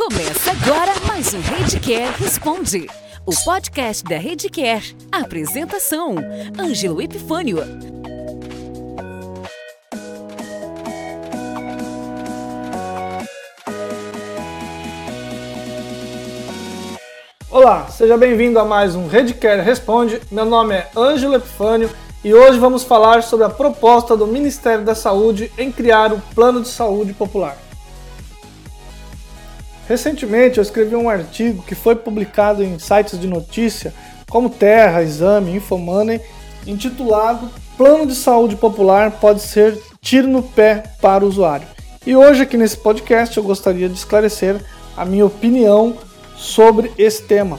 Começa agora mais um Redcare Responde, o podcast da Redcare. Apresentação: Ângelo Epifânio. Olá, seja bem-vindo a mais um Redcare Responde. Meu nome é Ângelo Epifânio e hoje vamos falar sobre a proposta do Ministério da Saúde em criar o Plano de Saúde Popular. Recentemente eu escrevi um artigo que foi publicado em sites de notícia como Terra, Exame, Infomoney, intitulado Plano de Saúde Popular pode ser tiro no pé para o usuário. E hoje aqui nesse podcast eu gostaria de esclarecer a minha opinião sobre esse tema.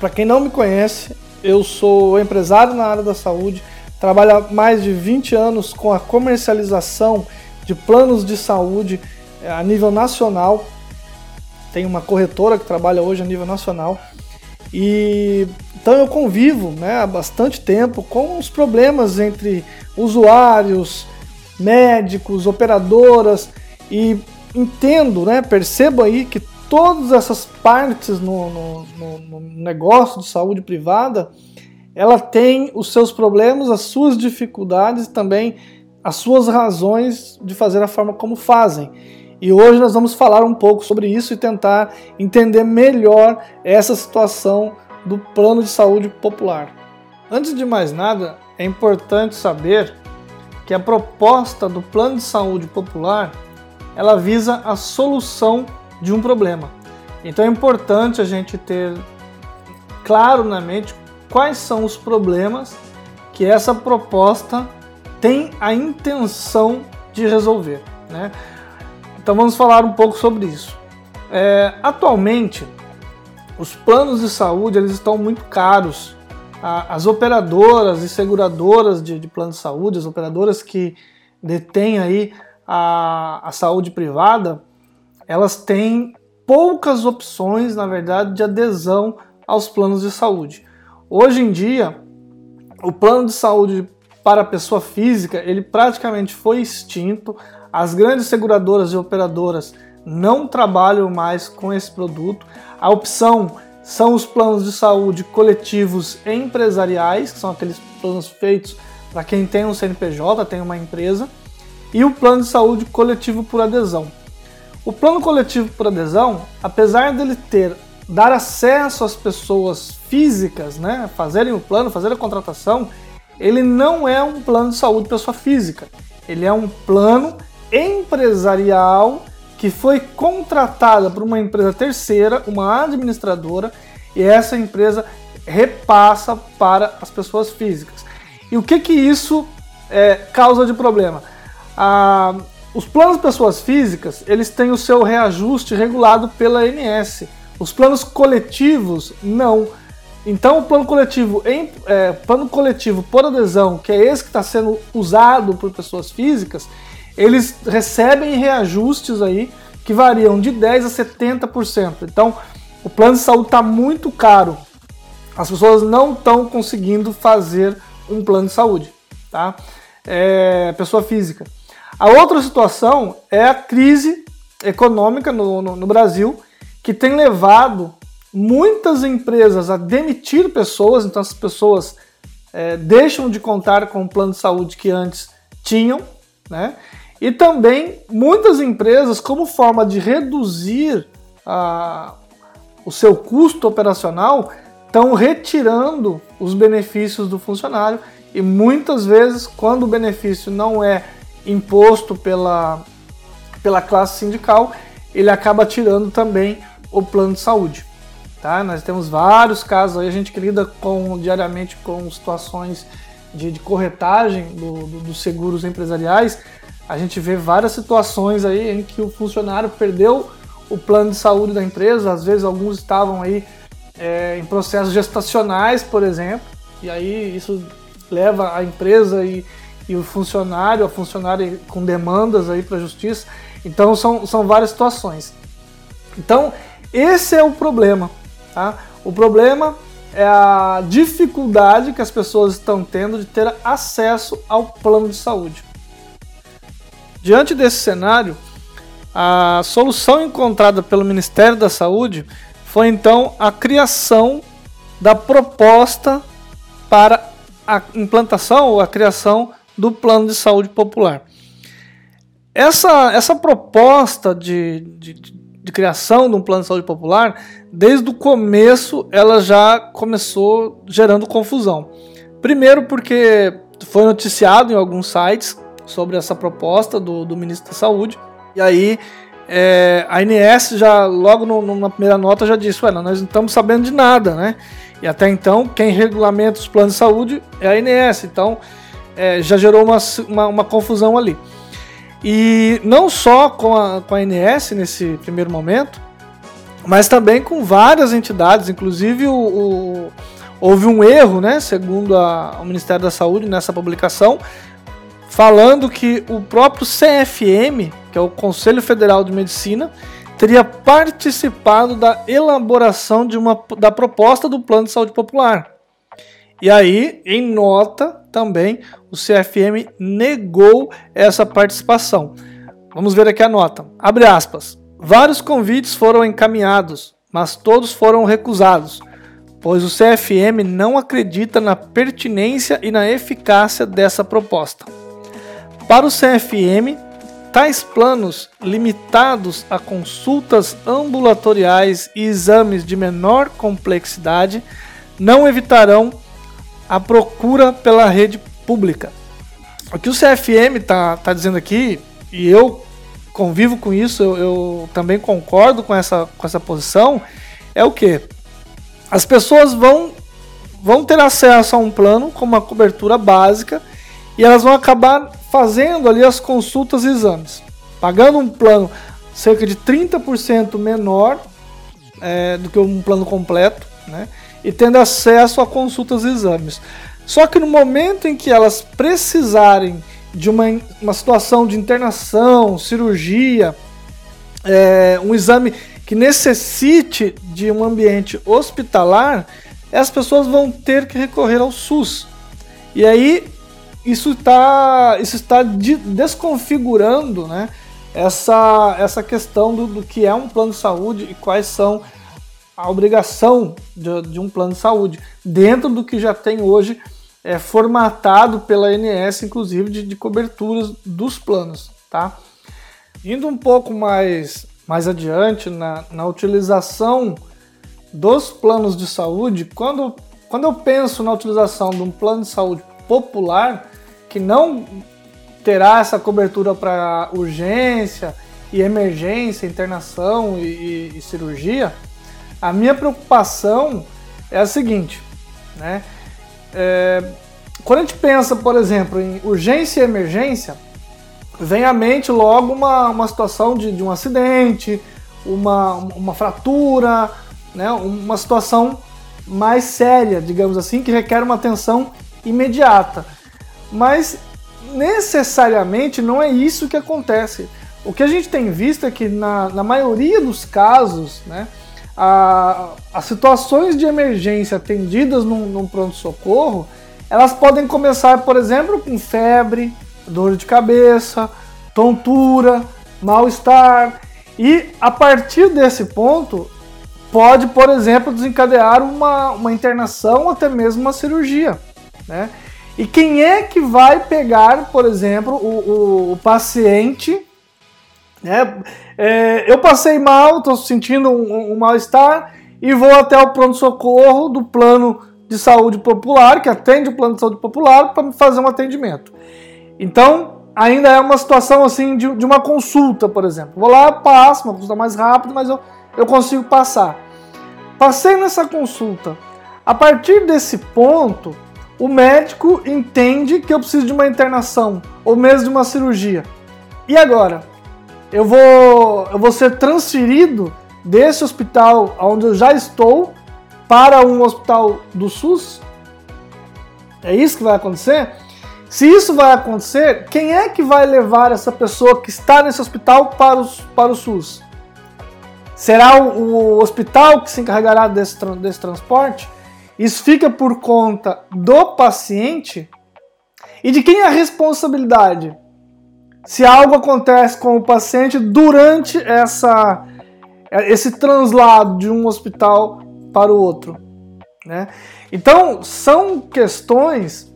Para quem não me conhece, eu sou empresário na área da saúde, trabalho há mais de 20 anos com a comercialização de planos de saúde eh, a nível nacional tem uma corretora que trabalha hoje a nível nacional. E então eu convivo né, há bastante tempo com os problemas entre usuários, médicos, operadoras e entendo, né, percebo aí que todas essas partes no, no, no, no negócio de saúde privada ela tem os seus problemas, as suas dificuldades e também as suas razões de fazer a forma como fazem. E hoje nós vamos falar um pouco sobre isso e tentar entender melhor essa situação do plano de saúde popular. Antes de mais nada, é importante saber que a proposta do plano de saúde popular ela visa a solução de um problema. Então é importante a gente ter claro na mente quais são os problemas que essa proposta tem a intenção de resolver. Né? Então vamos falar um pouco sobre isso. É, atualmente, os planos de saúde eles estão muito caros. As operadoras e seguradoras de, de plano de saúde, as operadoras que detêm aí a, a saúde privada, elas têm poucas opções, na verdade, de adesão aos planos de saúde. Hoje em dia, o plano de saúde para a pessoa física, ele praticamente foi extinto. As grandes seguradoras e operadoras não trabalham mais com esse produto. A opção são os planos de saúde coletivos empresariais, que são aqueles planos feitos para quem tem um CNPJ, tem uma empresa, e o plano de saúde coletivo por adesão. O plano coletivo por adesão, apesar dele ter dar acesso às pessoas físicas, né, fazerem o plano, fazer a contratação, ele não é um plano de saúde pessoa física. Ele é um plano empresarial que foi contratada por uma empresa terceira, uma administradora, e essa empresa repassa para as pessoas físicas. E o que que isso é, causa de problema? Ah, os planos pessoas físicas eles têm o seu reajuste regulado pela ANS. Os planos coletivos não. Então o plano coletivo em é, plano coletivo por adesão, que é esse que está sendo usado por pessoas físicas, eles recebem reajustes aí que variam de 10 a 70%. Então, o plano de saúde está muito caro. As pessoas não estão conseguindo fazer um plano de saúde, tá? É, pessoa física. A outra situação é a crise econômica no, no, no Brasil, que tem levado muitas empresas a demitir pessoas, então as pessoas é, deixam de contar com o plano de saúde que antes tinham, né? E também muitas empresas, como forma de reduzir a, o seu custo operacional, estão retirando os benefícios do funcionário e muitas vezes, quando o benefício não é imposto pela, pela classe sindical, ele acaba tirando também o plano de saúde. Tá? Nós temos vários casos aí, a gente lida com, diariamente com situações de, de corretagem do, do, dos seguros empresariais, a gente vê várias situações aí em que o funcionário perdeu o plano de saúde da empresa, às vezes alguns estavam aí é, em processos gestacionais, por exemplo, e aí isso leva a empresa e, e o funcionário, a funcionária com demandas aí para a justiça. Então são, são várias situações. Então esse é o problema, tá? O problema é a dificuldade que as pessoas estão tendo de ter acesso ao plano de saúde. Diante desse cenário, A solução encontrada pelo Ministério da Saúde foi então a criação da proposta para a implantação ou a criação do Plano de Saúde Popular. Essa, essa proposta de, de, de criação de um Plano de Saúde Popular, desde o começo, ela já começou gerando confusão. Primeiro, porque foi noticiado em alguns sites sobre essa proposta do, do ministro da Saúde, e aí é, a INS já, logo no, na primeira nota, já disse: Ué, nós não estamos sabendo de nada, né? E até então, quem regulamenta os planos de saúde é a INS, então é, já gerou uma, uma, uma, confusão ali. E não só com a, com a INS nesse primeiro momento, mas também com várias entidades, inclusive o, o houve um erro, né, segundo a, o Ministério da Saúde nessa publicação, falando que o próprio CFM, que é o Conselho Federal de Medicina, teria participado da elaboração de uma, da proposta do Plano de Saúde Popular. E aí, em nota, também o CFM negou essa participação. Vamos ver aqui a nota. Abre aspas. Vários convites foram encaminhados, mas todos foram recusados, pois o CFM não acredita na pertinência e na eficácia dessa proposta. Para o CFM, tais planos, limitados a consultas ambulatoriais e exames de menor complexidade, não evitarão a procura pela rede pública. O que o CFM está tá dizendo aqui, e eu convivo com isso, eu, eu, também concordo com essa, com essa posição, é o que? As pessoas vão, vão ter acesso a um plano com uma cobertura básica e elas vão acabar fazendo ali as consultas e exames, pagando um plano cerca de 30% menor é, do que um plano completo, né? E tendo acesso a consultas e exames. Só que no momento em que elas precisarem de uma, uma situação de internação, cirurgia, é, um exame que necessite de um ambiente hospitalar, as pessoas vão ter que recorrer ao SUS. E aí isso está isso está desconfigurando né, essa, essa questão do, do, que é um plano de saúde e quais são a obrigação de, de um plano de saúde, dentro do que já tem hoje é, formatado pela ANS, inclusive de, de coberturas dos planos. Tá? Indo um pouco mais, mais adiante na, na utilização dos planos de saúde, quando, quando eu penso na utilização de um plano de saúde popular, que não terá essa cobertura para urgência e emergência, internação e, e, e, cirurgia, a minha preocupação é a seguinte, né? É, quando a gente pensa, por exemplo, em urgência e emergência, vem à mente logo uma, uma situação de, de um acidente, uma, uma fratura, né? uma situação mais séria, digamos assim, que requer uma atenção imediata. Mas necessariamente não é isso que acontece. O que a gente tem visto é que na, na maioria dos casos, né, a, as situações de emergência atendidas num, num pronto-socorro, elas podem começar, por exemplo, com febre, dor de cabeça, tontura, mal-estar, e a partir desse ponto pode, por exemplo, desencadear uma, uma internação até mesmo uma cirurgia. Né? E quem é que vai pegar, por exemplo, o, o, o paciente? Né? É, eu passei mal, estou sentindo um, um mal-estar e vou até o pronto-socorro do plano de saúde popular, que atende o plano de saúde popular, para fazer um atendimento. Então, ainda é uma situação assim de, de uma consulta, por exemplo. Vou lá, passo, uma consulta mais rápida, mas eu, eu consigo passar. Passei nessa consulta. A partir desse ponto, o médico entende que eu preciso de uma internação ou mesmo de uma cirurgia. E agora? Eu vou, eu vou ser transferido desse hospital onde eu já estou para um hospital do SUS? É isso que vai acontecer? Se isso vai acontecer, quem é que vai levar essa pessoa que está nesse hospital para o, para o SUS? Será o, o hospital que se encarregará desse, desse transporte? Isso fica por conta do paciente e de quem é a responsabilidade? se algo acontece com o paciente durante essa, esse translado de um hospital para o outro. Né? Então, são questões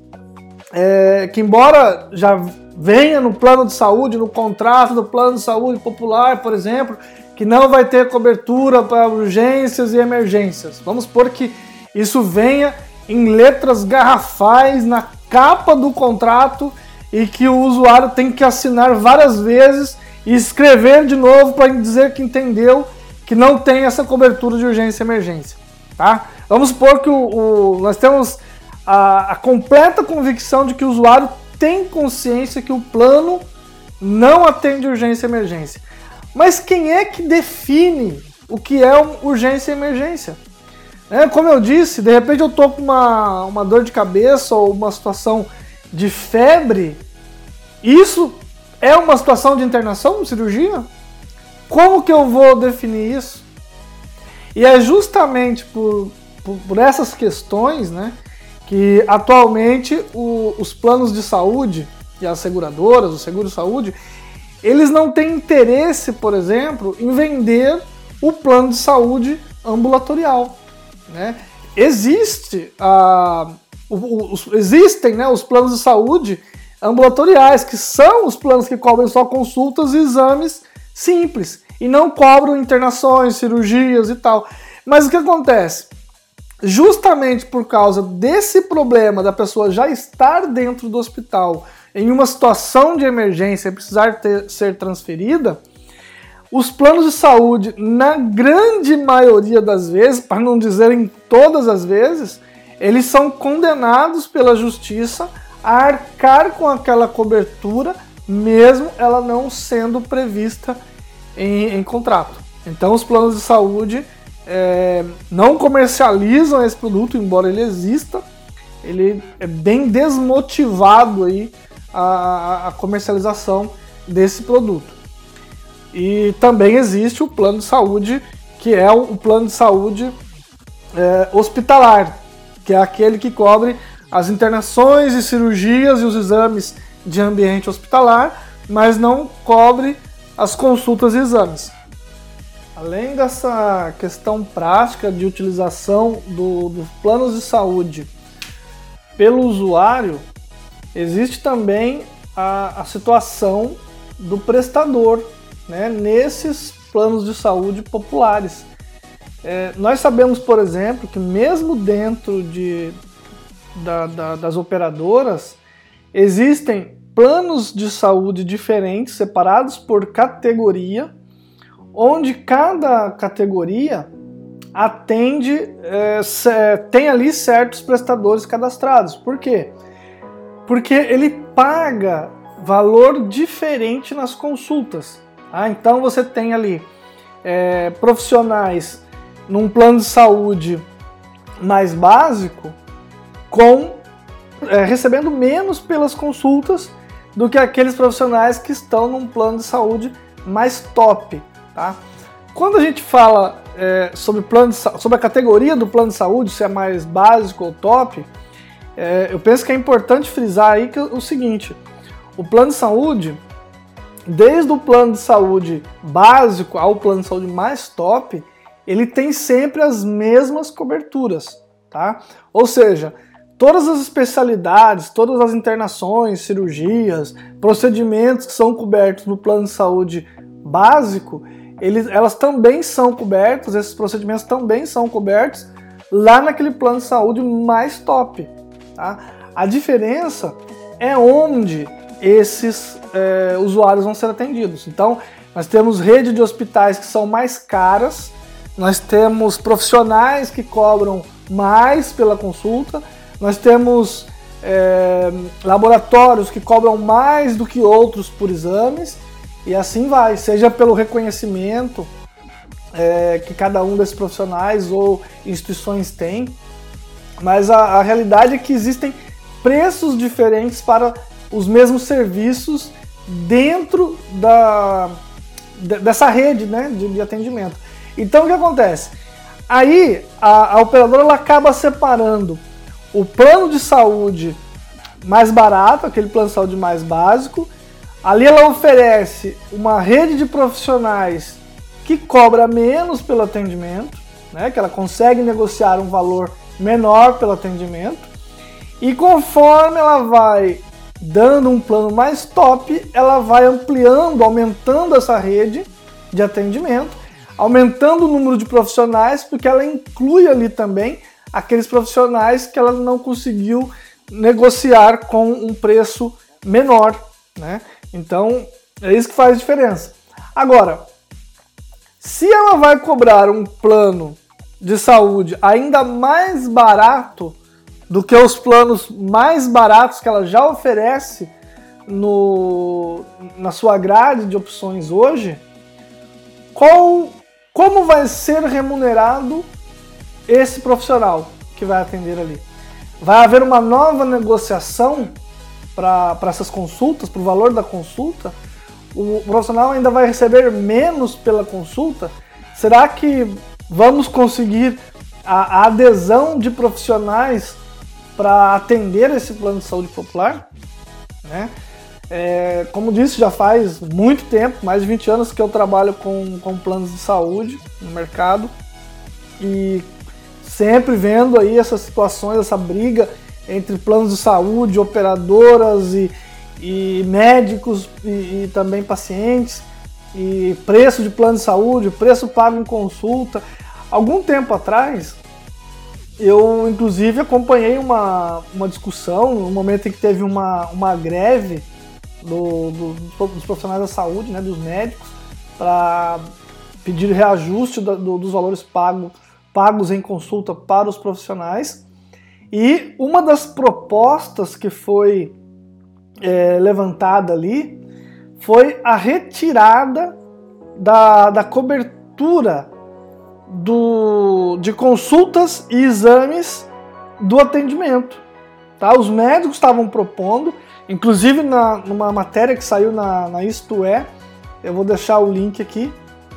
é, que, embora já venha no plano de saúde, no contrato do plano de saúde popular, por exemplo, que não vai ter cobertura para urgências e emergências. Vamos supor que isso venha em letras garrafais na capa do contrato e que o usuário tem que assinar várias vezes e escrever de novo para dizer que entendeu que não tem essa cobertura de urgência e emergência. Tá? Vamos supor que o, o nós temos a, a, completa convicção de que o usuário tem consciência que o plano não atende urgência e emergência. Mas quem é que define o que é urgência e emergência? É, como eu disse, de repente eu tô com uma, uma dor de cabeça ou uma situação de febre, isso é uma situação de internação, cirurgia? Como que eu vou definir isso? E é justamente por, por, por essas questões né, que atualmente o, os planos de saúde e as seguradoras, o seguro-saúde, eles não têm interesse, por exemplo, em vender o plano de saúde ambulatorial. Né? Existe a, os, existem né, os planos de saúde ambulatoriais, que são os planos que cobrem só consultas e exames simples e não cobram internações, cirurgias e tal. Mas o que acontece? Justamente por causa desse problema da pessoa já estar dentro do hospital em uma situação de emergência e precisar ter, ser transferida, os planos de saúde, na grande maioria das vezes, para não dizer em todas as vezes, eles são condenados pela justiça a arcar com aquela cobertura, mesmo ela não sendo prevista em, em contrato. Então, os planos de saúde é, não comercializam esse produto, embora ele exista, ele é bem desmotivado aí a, a comercialização desse produto. E também existe o plano de saúde, que é o, plano de saúde é, hospitalar, que é aquele que cobre as internações e cirurgias e os exames de ambiente hospitalar, mas não cobre as consultas e exames. Além dessa questão prática de utilização do, dos planos de saúde pelo usuário, existe também a, a situação do prestador né, nesses planos de saúde populares. É, nós sabemos, por exemplo, que mesmo dentro de, da, da, das operadoras existem planos de saúde diferentes, separados por categoria, onde cada categoria atende, é, tem ali certos prestadores cadastrados. Por quê? Porque ele paga valor diferente nas consultas. Ah, então você tem ali é, profissionais num plano de saúde mais básico, com é, recebendo menos pelas consultas do que aqueles profissionais que estão num plano de saúde mais top, tá? Quando a gente fala é, sobre, plano sobre a categoria do plano de saúde, se é mais básico ou top, é, eu penso que é importante frisar aí que é o seguinte: o plano de saúde, desde o plano de saúde básico ao plano de saúde mais top, ele tem sempre as mesmas coberturas, tá? Ou seja, todas as especialidades, todas as internações, cirurgias, procedimentos que são cobertos no plano de saúde básico, eles, elas também são cobertos, esses procedimentos também são cobertos lá naquele plano de saúde mais top. Tá? A diferença é onde esses é, usuários vão ser atendidos. Então, nós temos rede de hospitais que são mais caras, nós temos profissionais que cobram mais pela consulta, nós temos é, laboratórios que cobram mais do que outros por exames, e assim vai, seja pelo reconhecimento é, que cada um desses profissionais ou instituições tem, mas a, a realidade é que existem preços diferentes para os mesmos serviços dentro da, dessa rede né, de, de atendimento. Então o que acontece? Aí a, a operadora ela acaba separando o plano de saúde mais barato, aquele plano de saúde mais básico, Ali ela oferece uma rede de profissionais que cobra menos pelo atendimento, né, que ela consegue negociar um valor menor pelo atendimento. E conforme ela vai dando um plano mais top, ela vai ampliando, aumentando essa rede de atendimento, aumentando o número de profissionais, porque ela inclui ali também aqueles profissionais que ela não conseguiu negociar com um preço menor, né? Então, é isso que faz diferença. Agora, se ela vai cobrar um plano de saúde ainda mais barato do que os planos mais baratos que ela já oferece no, na sua grade de opções hoje, qual, como vai ser remunerado esse profissional que vai atender ali? Vai haver uma nova negociação para essas consultas, para o valor da consulta? O profissional ainda vai receber menos pela consulta? Será que vamos conseguir a, a adesão de profissionais para atender esse plano de saúde popular? Né? É, como disse, já faz muito tempo, mais de 20 anos que eu trabalho com, com planos de saúde no mercado e sempre vendo aí essas situações, essa briga entre planos de saúde, operadoras e, e médicos e, e, também pacientes, e preço de plano de saúde, preço pago em consulta. Algum tempo atrás, eu inclusive acompanhei uma, uma discussão, no momento em que teve uma, uma greve do, do, dos profissionais da saúde, né, dos médicos, para pedir reajuste do, dos valores pago, pagos em consulta para os profissionais. E uma das propostas que foi é, levantada ali foi a retirada da, da cobertura do, de consultas e exames do atendimento. Tá? Os médicos estavam propondo, inclusive na, numa matéria que saiu na, na Isto É, eu vou deixar o link aqui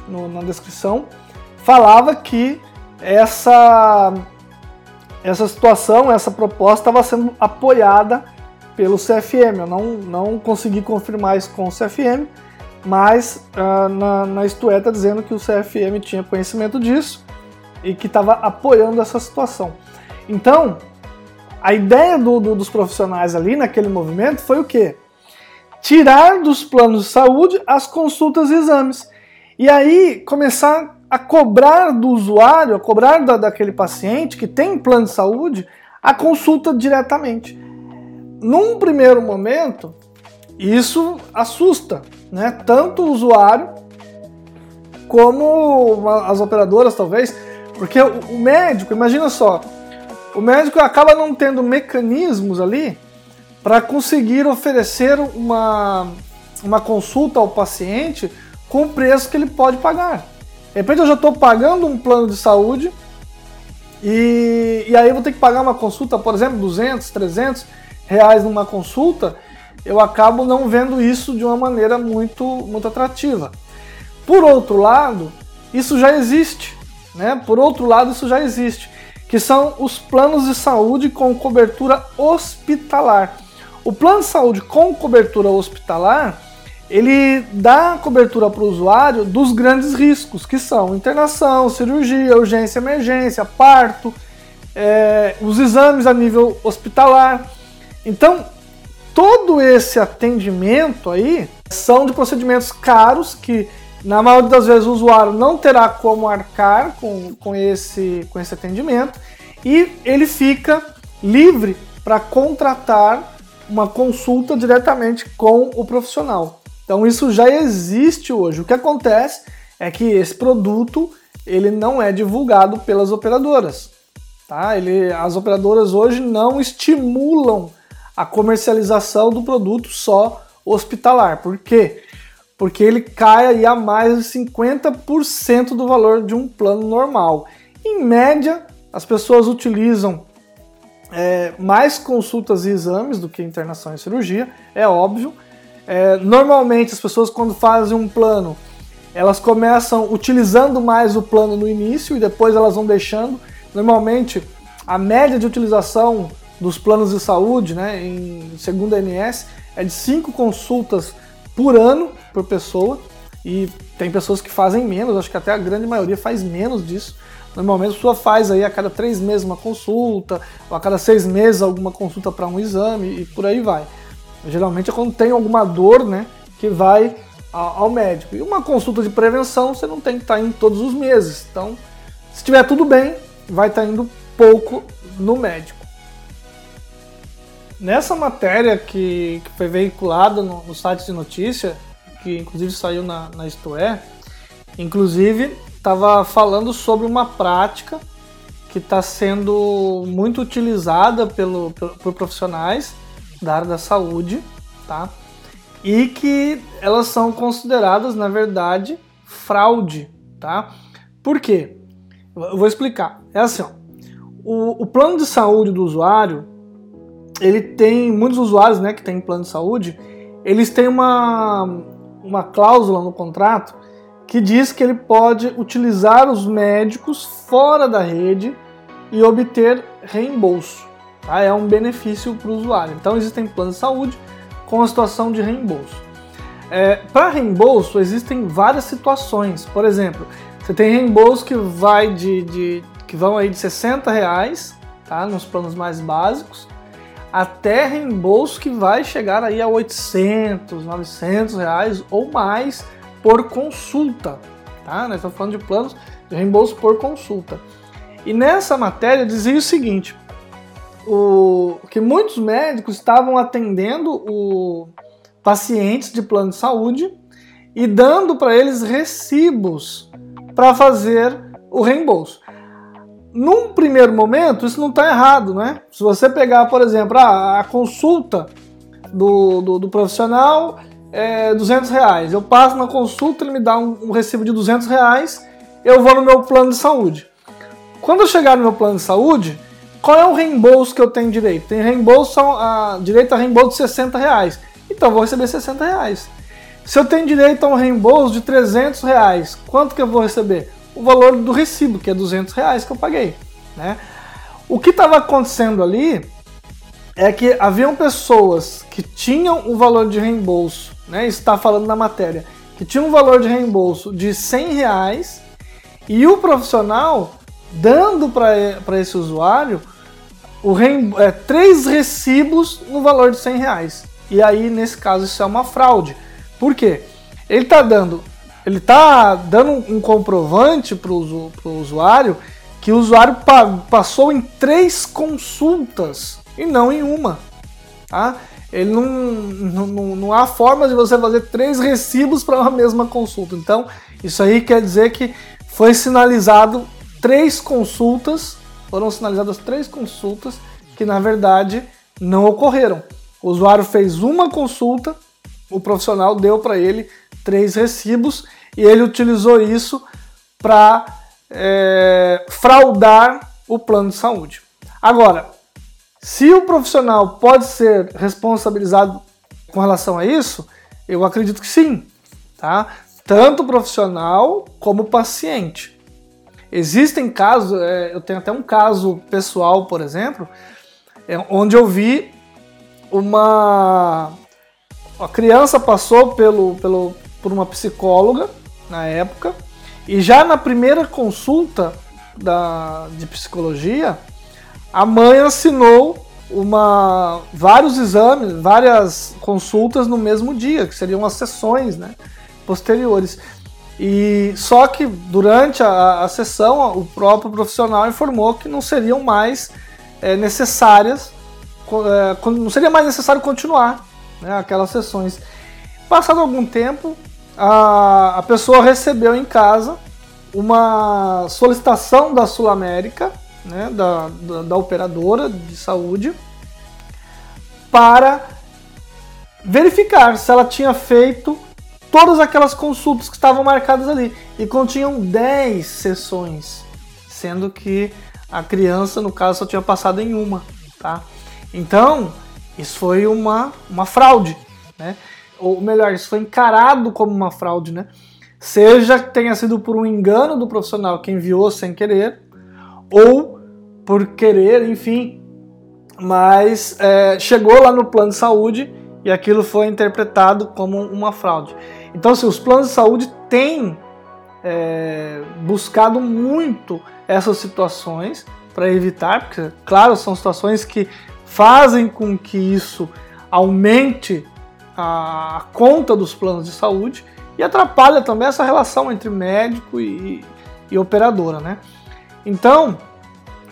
no, na descrição, falava que essa essa situação, essa proposta estava sendo apoiada pelo CFM. Eu não, não consegui confirmar isso com o CFM, mas uh, na, na é está dizendo que o CFM tinha conhecimento disso e que estava apoiando essa situação. Então, a ideia do, do, dos profissionais ali naquele movimento foi o quê? Tirar dos planos de saúde as consultas e exames. E aí começar a cobrar do usuário, a cobrar da, daquele paciente que tem plano de saúde, a consulta diretamente. Num primeiro momento, isso assusta, né? Tanto o usuário como as operadoras, talvez, porque o médico, imagina só, o médico acaba não tendo mecanismos ali para conseguir oferecer uma, uma consulta ao paciente com o preço que ele pode pagar. De repente eu já estou pagando um plano de saúde e, e aí eu vou ter que pagar uma consulta, por exemplo, 200, 300 reais numa consulta, eu acabo não vendo isso de uma maneira muito, muito atrativa. Por outro lado, isso já existe, né? Por outro lado, isso já existe, que são os planos de saúde com cobertura hospitalar. O plano de saúde com cobertura hospitalar, ele dá cobertura para o usuário dos grandes riscos, que são internação, cirurgia, urgência, emergência, parto, é, os exames a nível hospitalar. Então, todo esse atendimento aí são de procedimentos caros que, na maioria das vezes, o usuário não terá como arcar com, com, esse, com esse atendimento e ele fica livre para contratar uma consulta diretamente com o profissional. Então isso já existe hoje. O que acontece é que esse produto ele não é divulgado pelas operadoras. Tá? Ele, as operadoras hoje não estimulam a comercialização do produto só hospitalar. Por quê? Porque ele cai aí a mais de 50% do valor de um plano normal. Em média, as pessoas utilizam é, mais consultas e exames do que internação e cirurgia, é óbvio, é, normalmente as pessoas quando fazem um plano, elas começam utilizando mais o plano no início e depois elas vão deixando. Normalmente a média de utilização dos planos de saúde, né, em segundo a ANS, é de 5 consultas por ano por pessoa. E tem pessoas que fazem menos, acho que até a grande maioria faz menos disso. Normalmente a pessoa faz aí a cada três meses uma consulta, ou a cada seis meses alguma consulta para um exame e por aí vai. Geralmente é quando tem alguma dor, né, que vai ao médico. E uma consulta de prevenção você não tem que estar tá indo todos os meses. Então, se estiver tudo bem, vai estar tá indo pouco no médico. Nessa matéria que, que foi veiculada no, no, site de notícia, que inclusive saiu na, na Isto É, inclusive estava falando sobre uma prática que está sendo muito utilizada pelo, por profissionais da área da saúde, tá? E que elas são consideradas, na verdade, fraude, tá? Por quê? Eu vou explicar. É assim, ó, o, o plano de saúde do usuário, ele tem muitos usuários, né, que tem plano de saúde, eles têm uma, uma cláusula no contrato que diz que ele pode utilizar os médicos fora da rede e obter reembolso. Tá? É um benefício para o usuário. Então existem planos de saúde com a situação de reembolso. É, para reembolso existem várias situações. Por exemplo, você tem reembolso que vai de, de que vão aí de 60 reais, tá? Nos planos mais básicos, até reembolso que vai chegar aí a 800, 900 reais ou mais por consulta, tá? Nós estamos falando de planos de reembolso por consulta. E nessa matéria dizia o seguinte, o, que muitos médicos estavam atendendo o pacientes de plano de saúde e dando para eles recibos para fazer o reembolso num primeiro momento, isso não está errado, né? Se você pegar, por exemplo, a, a consulta do, do, do, profissional é 200 reais. Eu passo na consulta, ele me dá um, um, recibo de 200 reais, eu vou no meu plano de saúde. Quando eu chegar no meu plano de saúde, qual é o reembolso que eu tenho direito? Tem reembolso, a, direito a reembolso de 60 reais. Então vou receber 60 reais. Se eu tenho direito a um reembolso de 300 reais, quanto que eu vou receber? O valor do recibo, que é 200 reais que eu paguei. Né? O que estava acontecendo ali é que haviam pessoas que tinham o valor de reembolso, né, está falando na matéria, que tinham um valor de reembolso de 100 reais e o profissional dando para esse usuário o é, três recibos no valor de 100 reais. E aí, nesse caso, isso é uma fraude. Por quê? Ele está dando ele está dando um comprovante para o usuário que o usuário pa passou em três consultas e não em uma. Tá? Ele não, não, não há forma de você fazer três recibos para uma mesma consulta. Então, isso aí quer dizer que foi sinalizado três consultas, foram sinalizadas três consultas que na verdade não ocorreram. O usuário fez uma consulta, o profissional deu para ele três recibos e ele utilizou isso para é, fraudar o plano de saúde. Agora, se o profissional pode ser responsabilizado com relação a isso, eu acredito que sim, tá? Tanto o profissional como o paciente. Existem casos, é, eu tenho até um caso pessoal, por exemplo, é, onde eu vi uma a criança passou pelo, pelo, por uma psicóloga na época, e já na primeira consulta da, de psicologia, a mãe assinou uma, vários exames, várias consultas no mesmo dia, que seriam as sessões né, posteriores. E só que durante a, a sessão, o próprio profissional informou que não seriam mais é, necessárias, é, não seria mais necessário continuar né, aquelas sessões. Passado algum tempo, a, a pessoa recebeu em casa uma solicitação da Sul América, né, da, da, da operadora de saúde, para verificar se ela tinha feito todas aquelas consultas que estavam marcadas ali. E continham 10 sessões, sendo que a criança, no caso, só tinha passado em uma. Tá? Então, isso foi uma, uma fraude. Né? Ou melhor, isso foi encarado como uma fraude, né? Seja que tenha sido por um engano do profissional que enviou sem querer, ou por querer, enfim, mas é, chegou lá no plano de saúde e aquilo foi interpretado como uma fraude. Então, assim, os planos de saúde têm é, buscado muito essas situações para evitar, porque, claro, são situações que fazem com que isso aumente a conta dos planos de saúde e atrapalha também essa relação entre médico e, e operadora, né? Então,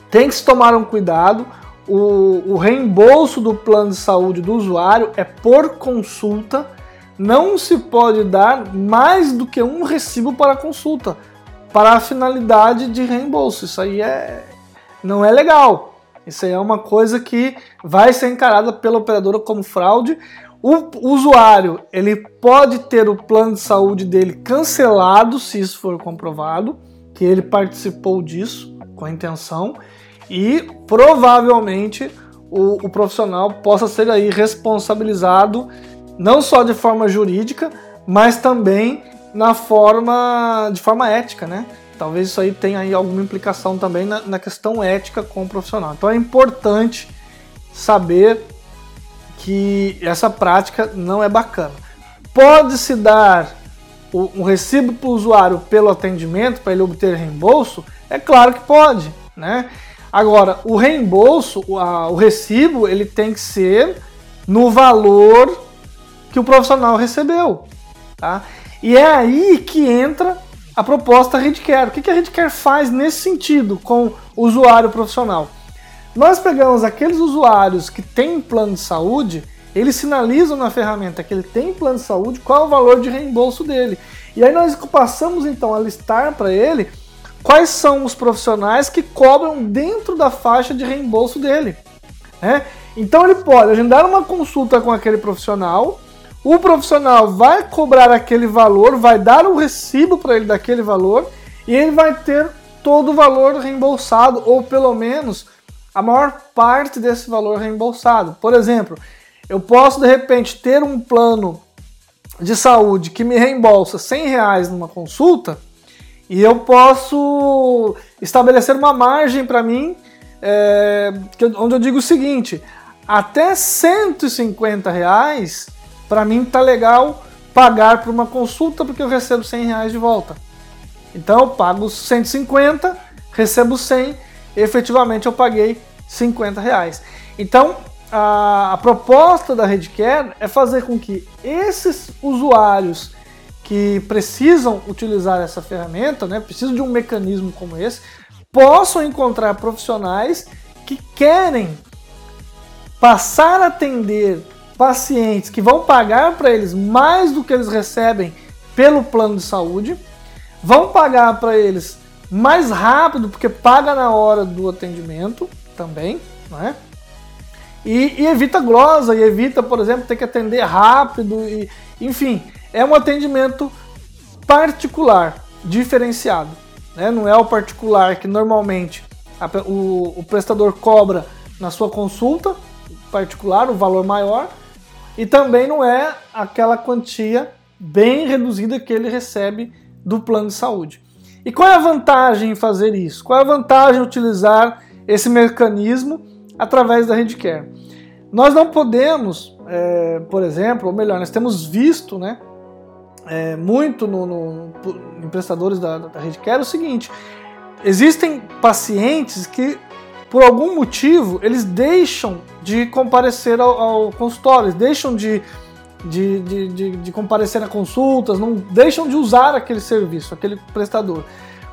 tem que se tomar um cuidado. O, o, reembolso do plano de saúde do usuário é por consulta. Não se pode dar mais do que um recibo para consulta, para a finalidade de reembolso. Isso aí é, não é legal. Isso aí é uma coisa que vai ser encarada pela operadora como fraude. O usuário ele pode ter o plano de saúde dele cancelado se isso for comprovado, que ele participou disso com a intenção e provavelmente o, o profissional possa ser aí responsabilizado não só de forma jurídica, mas também na forma de forma ética, né? Talvez isso aí tenha aí alguma implicação também na, na questão ética com o profissional. Então é importante saber que essa prática não é bacana. Pode-se dar um recibo para o usuário pelo atendimento, para ele obter reembolso? É claro que pode, né? Agora, o reembolso, o recibo, ele tem que ser no valor que o profissional recebeu, tá? E é aí que entra a proposta Redcare. O que a Redcare faz nesse sentido com o usuário profissional? Nós pegamos aqueles usuários que têm plano de saúde, eles sinalizam na ferramenta que ele tem plano de saúde, qual é o valor de reembolso dele. E aí nós passamos então a listar para ele quais são os profissionais que cobram dentro da faixa de reembolso dele. Né? Então ele pode agendar uma consulta com aquele profissional, o profissional vai cobrar aquele valor, vai dar um recibo para ele daquele valor e ele vai ter todo o valor reembolsado, ou pelo menos a maior parte desse valor reembolsado. Por exemplo, eu posso de repente ter um plano de saúde que me reembolsa 100 reais numa consulta e eu posso estabelecer uma margem para mim é, onde eu digo o seguinte: até 150 reais para mim tá legal pagar por uma consulta porque eu recebo 100 reais de volta. Então eu pago 150, recebo 100, efetivamente eu paguei 50 reais. Então a, a proposta da Redcare é fazer com que esses usuários que precisam utilizar essa ferramenta, né, precisam de um mecanismo como esse, possam encontrar profissionais que querem passar a atender pacientes que vão pagar para eles mais do que eles recebem pelo plano de saúde, vão pagar para eles mais rápido, porque paga na hora do atendimento também, né? E, e, evita glosa, e evita, por exemplo, ter que atender rápido, e, enfim, é um atendimento particular, diferenciado. Né? Não é o particular que normalmente a, o, o prestador cobra na sua consulta particular, o valor maior, e também não é aquela quantia bem reduzida que ele recebe do plano de saúde. E qual é a vantagem em fazer isso? Qual é a vantagem em utilizar esse mecanismo através da Redcare? Nós não podemos, é, por exemplo, ou melhor, nós temos visto né, é, muito no, no, em prestadores da, da Redcare o seguinte: existem pacientes que por algum motivo, eles deixam de comparecer ao, ao consultório, eles deixam de, de, de, de, de comparecer a consultas, não deixam de usar aquele serviço, aquele prestador,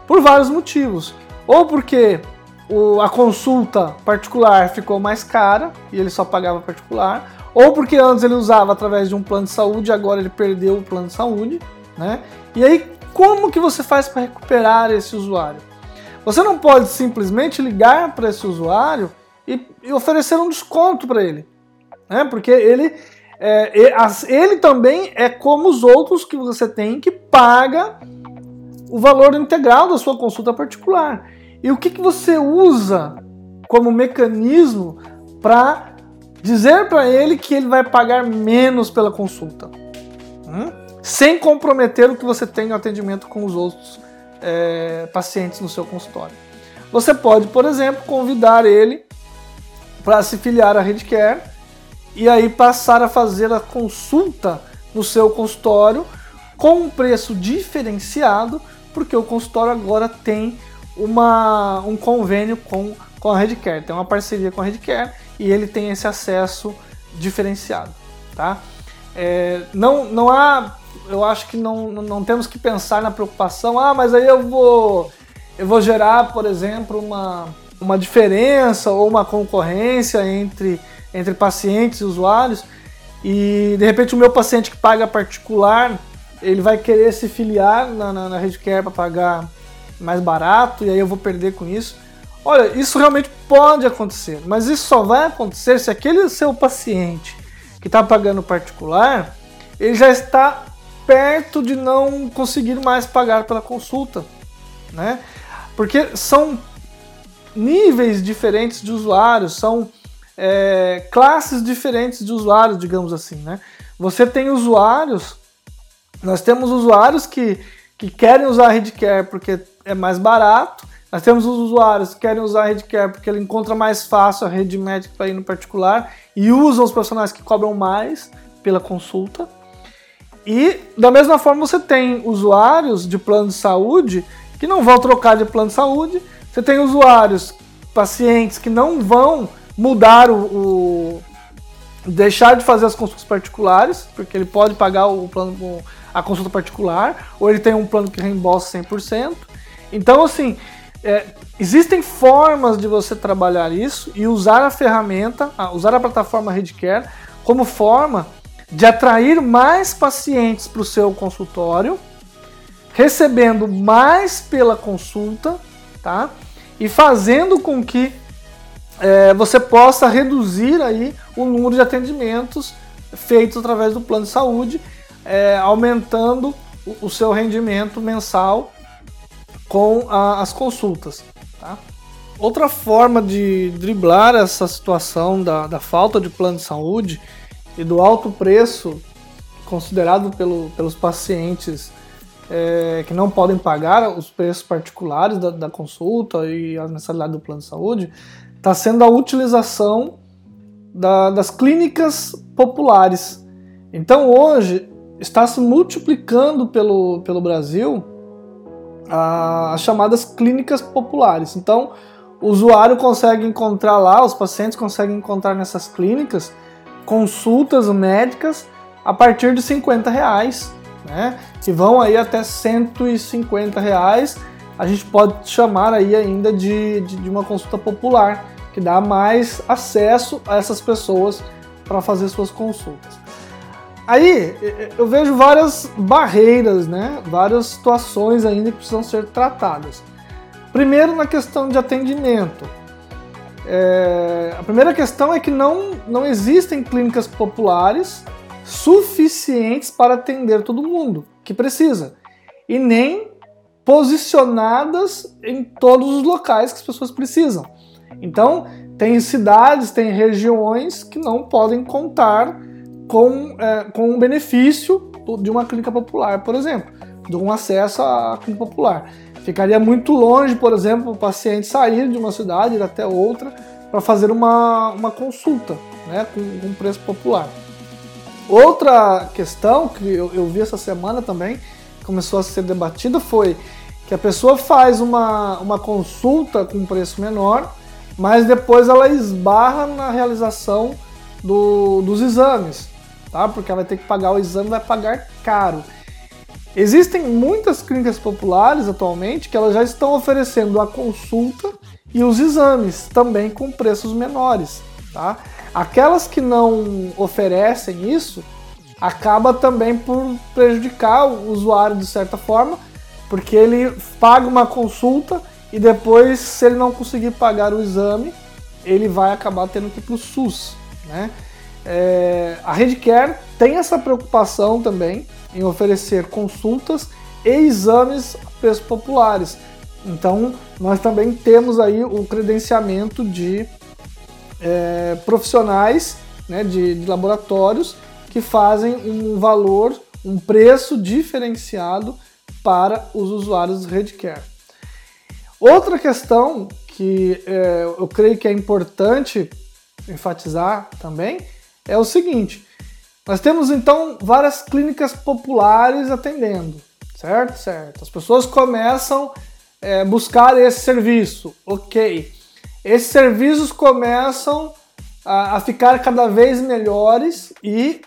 por vários motivos. Ou porque o, a consulta particular ficou mais cara e ele só pagava particular, ou porque antes ele usava através de um plano de saúde, agora ele perdeu o plano de saúde, né? E aí, como que você faz para recuperar esse usuário? Você não pode simplesmente ligar para esse usuário e, e, oferecer um desconto para ele, né? Porque ele, é, ele também é como os outros que você tem que paga o valor integral da sua consulta particular. E o que, que você usa como mecanismo para dizer para ele que ele vai pagar menos pela consulta, hum? sem comprometer o que você tem no atendimento com os outros é, pacientes no seu consultório. Você pode, por exemplo, convidar ele para se filiar à Redcare e aí passar a fazer a consulta no seu consultório com um preço diferenciado, porque o consultório agora tem uma, um convênio com, com a Redcare, tem uma parceria com a Redcare e ele tem esse acesso diferenciado, tá? É, não, não há, eu acho que não, não temos que pensar na preocupação, ah, mas aí eu vou, eu vou gerar, por exemplo, uma, uma diferença ou uma concorrência entre, entre pacientes e usuários e de repente o meu paciente que paga particular ele vai querer se filiar na, na, na Redcare para pagar mais barato e aí eu vou perder com isso. Olha, isso realmente pode acontecer, mas isso só vai acontecer se aquele seu paciente que está pagando particular, ele já está perto de não conseguir mais pagar pela consulta, né? Porque são níveis diferentes de usuários, são é, classes diferentes de usuários, digamos assim, né? Você tem usuários, nós temos usuários que, que querem usar a Redcare porque é mais barato, nós temos os usuários que querem usar a Redcare porque ele encontra mais fácil a rede médica para ir no particular e usam os profissionais que cobram mais pela consulta. E da mesma forma você tem usuários de plano de saúde que não vão trocar de plano de saúde, você tem usuários, pacientes que não vão mudar o, o deixar de fazer as consultas particulares, porque ele pode pagar o plano a consulta particular, ou ele tem um plano que reembolsa 100%. Então, assim, é, existem formas de você trabalhar isso e usar a ferramenta, usar a plataforma Redcare como forma de atrair mais pacientes para o seu consultório, recebendo mais pela consulta, tá? E fazendo com que é, você possa reduzir aí o número de atendimentos feitos através do plano de saúde, é, aumentando o, o seu rendimento mensal com a, as consultas. Tá? Outra forma de driblar essa situação da, da, falta de plano de saúde e do alto preço considerado pelo, pelos pacientes é, que não podem pagar os preços particulares da, da consulta e a mensalidade do plano de saúde está sendo a utilização da, das clínicas populares. Então hoje está se multiplicando pelo, pelo Brasil as chamadas clínicas populares. Então, o usuário consegue encontrar lá, os pacientes conseguem encontrar nessas clínicas consultas médicas a partir de 50 reais, né? Que vão aí até 150 reais. A gente pode chamar aí ainda de, de, de uma consulta popular, que dá mais acesso a essas pessoas para fazer suas consultas. Aí eu vejo várias barreiras, né? várias situações ainda que precisam ser tratadas. Primeiro, na questão de atendimento. É, a primeira questão é que não, não existem clínicas populares suficientes para atender todo mundo que precisa. E nem posicionadas em todos os locais que as pessoas precisam. Então, tem cidades, tem regiões que não podem contar com, é, com um benefício de uma clínica popular, por exemplo, de um acesso à clínica popular. Ficaria muito longe, por exemplo, o paciente sair de uma cidade ir até outra para fazer uma, uma consulta né, com, um preço popular. Outra questão que eu, eu vi essa semana também, começou a ser debatida, foi que a pessoa faz uma, uma consulta com preço menor, mas depois ela esbarra na realização do, dos exames tá? Porque ela vai ter que pagar o exame, vai pagar caro. Existem muitas clínicas populares atualmente que elas já estão oferecendo a consulta e os exames também com preços menores, tá? Aquelas que não oferecem isso acaba também por prejudicar o usuário de certa forma, porque ele paga uma consulta e depois, se ele não conseguir pagar o exame, ele vai acabar tendo que ir para o SUS, né? É, a Redcare tem essa preocupação também em oferecer consultas e exames a preços populares. Então, nós também temos aí o credenciamento de é, profissionais né, de, de laboratórios que fazem um valor, um preço diferenciado para os usuários Redcare. Outra questão que é, eu creio que é importante enfatizar também é o seguinte: nós temos então várias clínicas populares atendendo, certo? Certo. As pessoas começam a é, buscar esse serviço, ok. Esses serviços começam a, a ficar cada vez melhores e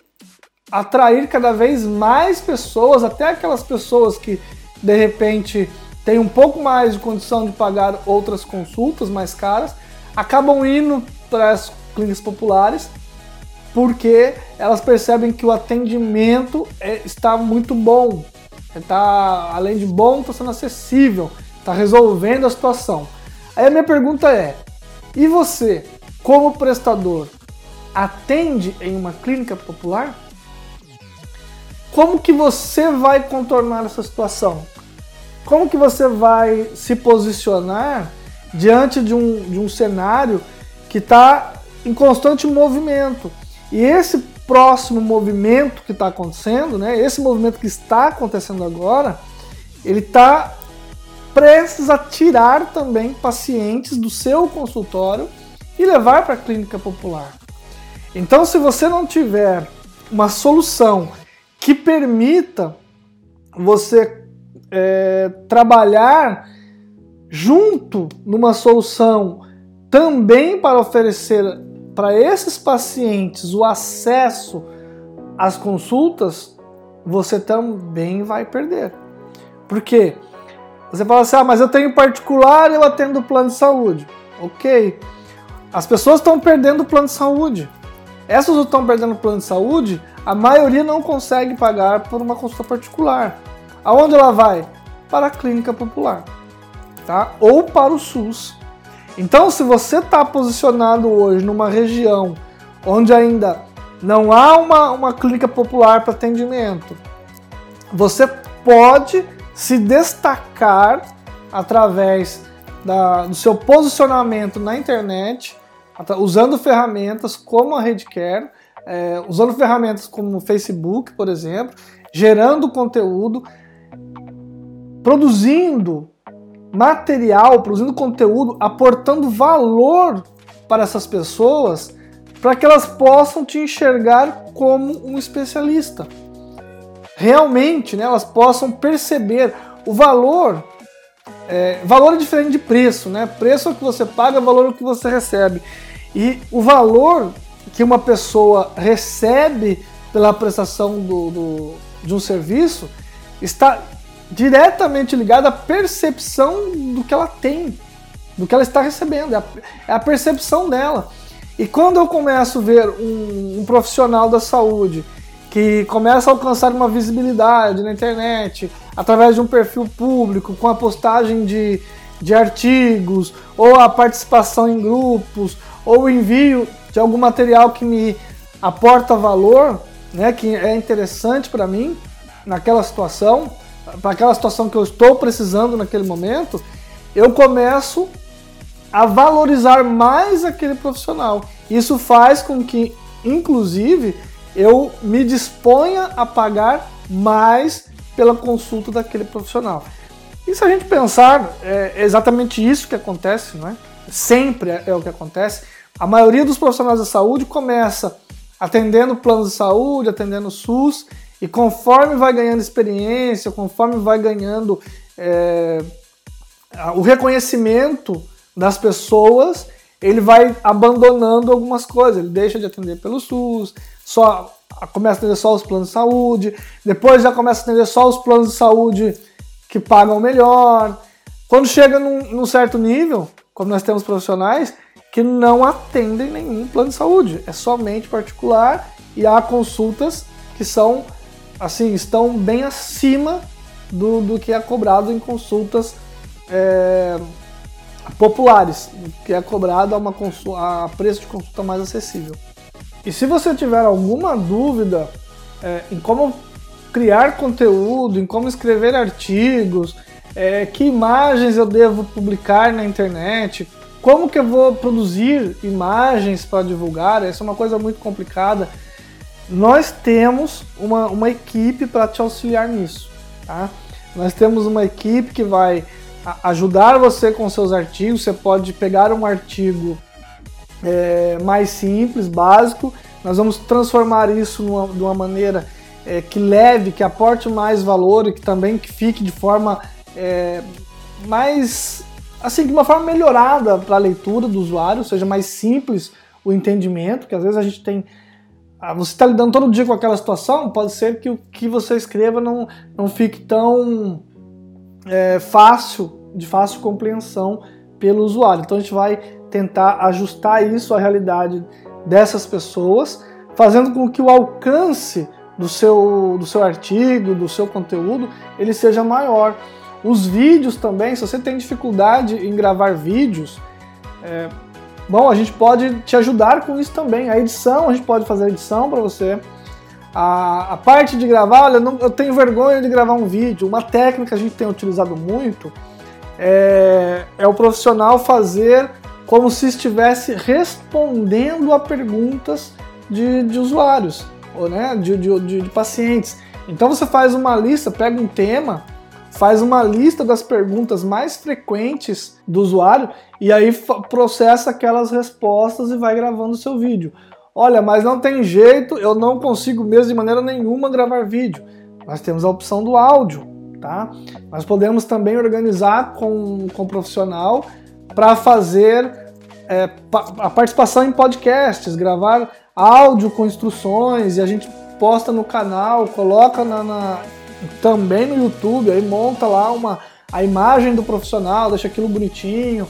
atrair cada vez mais pessoas, até aquelas pessoas que de repente têm um pouco mais de condição de pagar outras consultas mais caras, acabam indo para as clínicas populares porque elas percebem que o atendimento é, está muito bom, está além de bom, está sendo acessível, está resolvendo a situação. Aí a minha pergunta é: e você, como prestador, atende em uma clínica popular? Como que você vai contornar essa situação? Como que você vai se posicionar diante de um, de um cenário que está em constante movimento? E esse próximo movimento que está acontecendo, né, esse movimento que está acontecendo agora, ele está prestes a tirar também pacientes do seu consultório e levar para a clínica popular. Então, se você não tiver uma solução que permita você é, trabalhar junto numa solução também para oferecer para esses pacientes o acesso às consultas, você também vai perder. Por quê? Você fala assim, ah, mas eu tenho particular eu atendo plano de saúde. Ok. As pessoas estão perdendo o plano de saúde. Essas que estão perdendo o plano de saúde, a maioria não consegue pagar por uma consulta particular. Aonde ela vai? Para a clínica popular, tá? Ou para o SUS. Então, se você está posicionado hoje numa região onde ainda não há uma, uma clínica popular para atendimento, você pode se destacar através da, do seu posicionamento na internet, usando ferramentas como a Redcare, é, usando ferramentas como o Facebook, por exemplo, gerando conteúdo, produzindo material, produzindo conteúdo, aportando valor para essas pessoas, para que elas possam te enxergar como um especialista realmente né, elas possam perceber o valor. É, valor é diferente de preço, né? Preço é o que você paga, valor é o que você recebe. E o valor que uma pessoa recebe pela prestação do, do, de um serviço está diretamente ligado à percepção do que ela tem, do que ela está recebendo, é a, é a percepção dela. E quando eu começo a ver um, um profissional da saúde que começa a alcançar uma visibilidade na internet através de um perfil público, com a postagem de, de artigos, ou a participação em grupos, ou o envio de algum material que me aporta valor, né, que é interessante para mim naquela situação, para aquela situação que eu estou precisando naquele momento, eu começo a valorizar mais aquele profissional. Isso faz com que, inclusive, eu me disponha a pagar mais pela consulta daquele profissional. E se a gente pensar, é exatamente isso que acontece, não é? Sempre é o que acontece. A maioria dos profissionais da saúde começa atendendo planos de saúde, atendendo SUS, e conforme vai ganhando experiência, conforme vai ganhando é, o reconhecimento das pessoas, ele vai abandonando algumas coisas. Ele deixa de atender pelo SUS, só começa a atender só os planos de saúde, depois já começa a atender só os planos de saúde que pagam melhor. Quando chega num, num certo nível, como nós temos profissionais, que não atendem nenhum plano de saúde, é somente particular e há consultas que são assim estão bem acima do, do que é cobrado em consultas é, populares, que é cobrado a, uma a preço de consulta mais acessível. E se você tiver alguma dúvida é, em como criar conteúdo, em como escrever artigos, é, que imagens eu devo publicar na internet, como que eu vou produzir imagens para divulgar, essa é uma coisa muito complicada. Nós temos uma, uma equipe para te auxiliar nisso. Tá? Nós temos uma equipe que vai ajudar você com seus artigos. Você pode pegar um artigo é, mais simples, básico, nós vamos transformar isso numa, de uma maneira é, que leve, que aporte mais valor e que também que fique de forma é, mais assim, de uma forma melhorada para a leitura do usuário, seja mais simples o entendimento, que às vezes a gente tem você está lidando todo dia com aquela situação, pode ser que o que você escreva não, não fique tão é, fácil, de fácil compreensão pelo usuário. Então a gente vai tentar ajustar isso à realidade dessas pessoas, fazendo com que o alcance do seu, do seu artigo, do seu conteúdo, ele seja maior. Os vídeos também, se você tem dificuldade em gravar vídeos, é, Bom, a gente pode te ajudar com isso também. A edição, a gente pode fazer a edição para você. A, a, parte de gravar, olha, não, eu tenho vergonha de gravar um vídeo. Uma técnica que a gente tem utilizado muito é, é o profissional fazer como se estivesse respondendo a perguntas de, de usuários, ou né, de, de, de, de pacientes. Então você faz uma lista, pega um tema faz uma lista das perguntas mais frequentes do usuário e aí processa aquelas respostas e vai gravando o seu vídeo. Olha, mas não tem jeito, eu não consigo mesmo de maneira nenhuma gravar vídeo. Nós temos a opção do áudio, tá? Nós podemos também organizar com, com profissional para fazer é, a participação em podcasts, gravar áudio com instruções e a gente posta no canal, coloca na, na também no YouTube, aí monta lá uma, a imagem do profissional, deixa aquilo bonitinho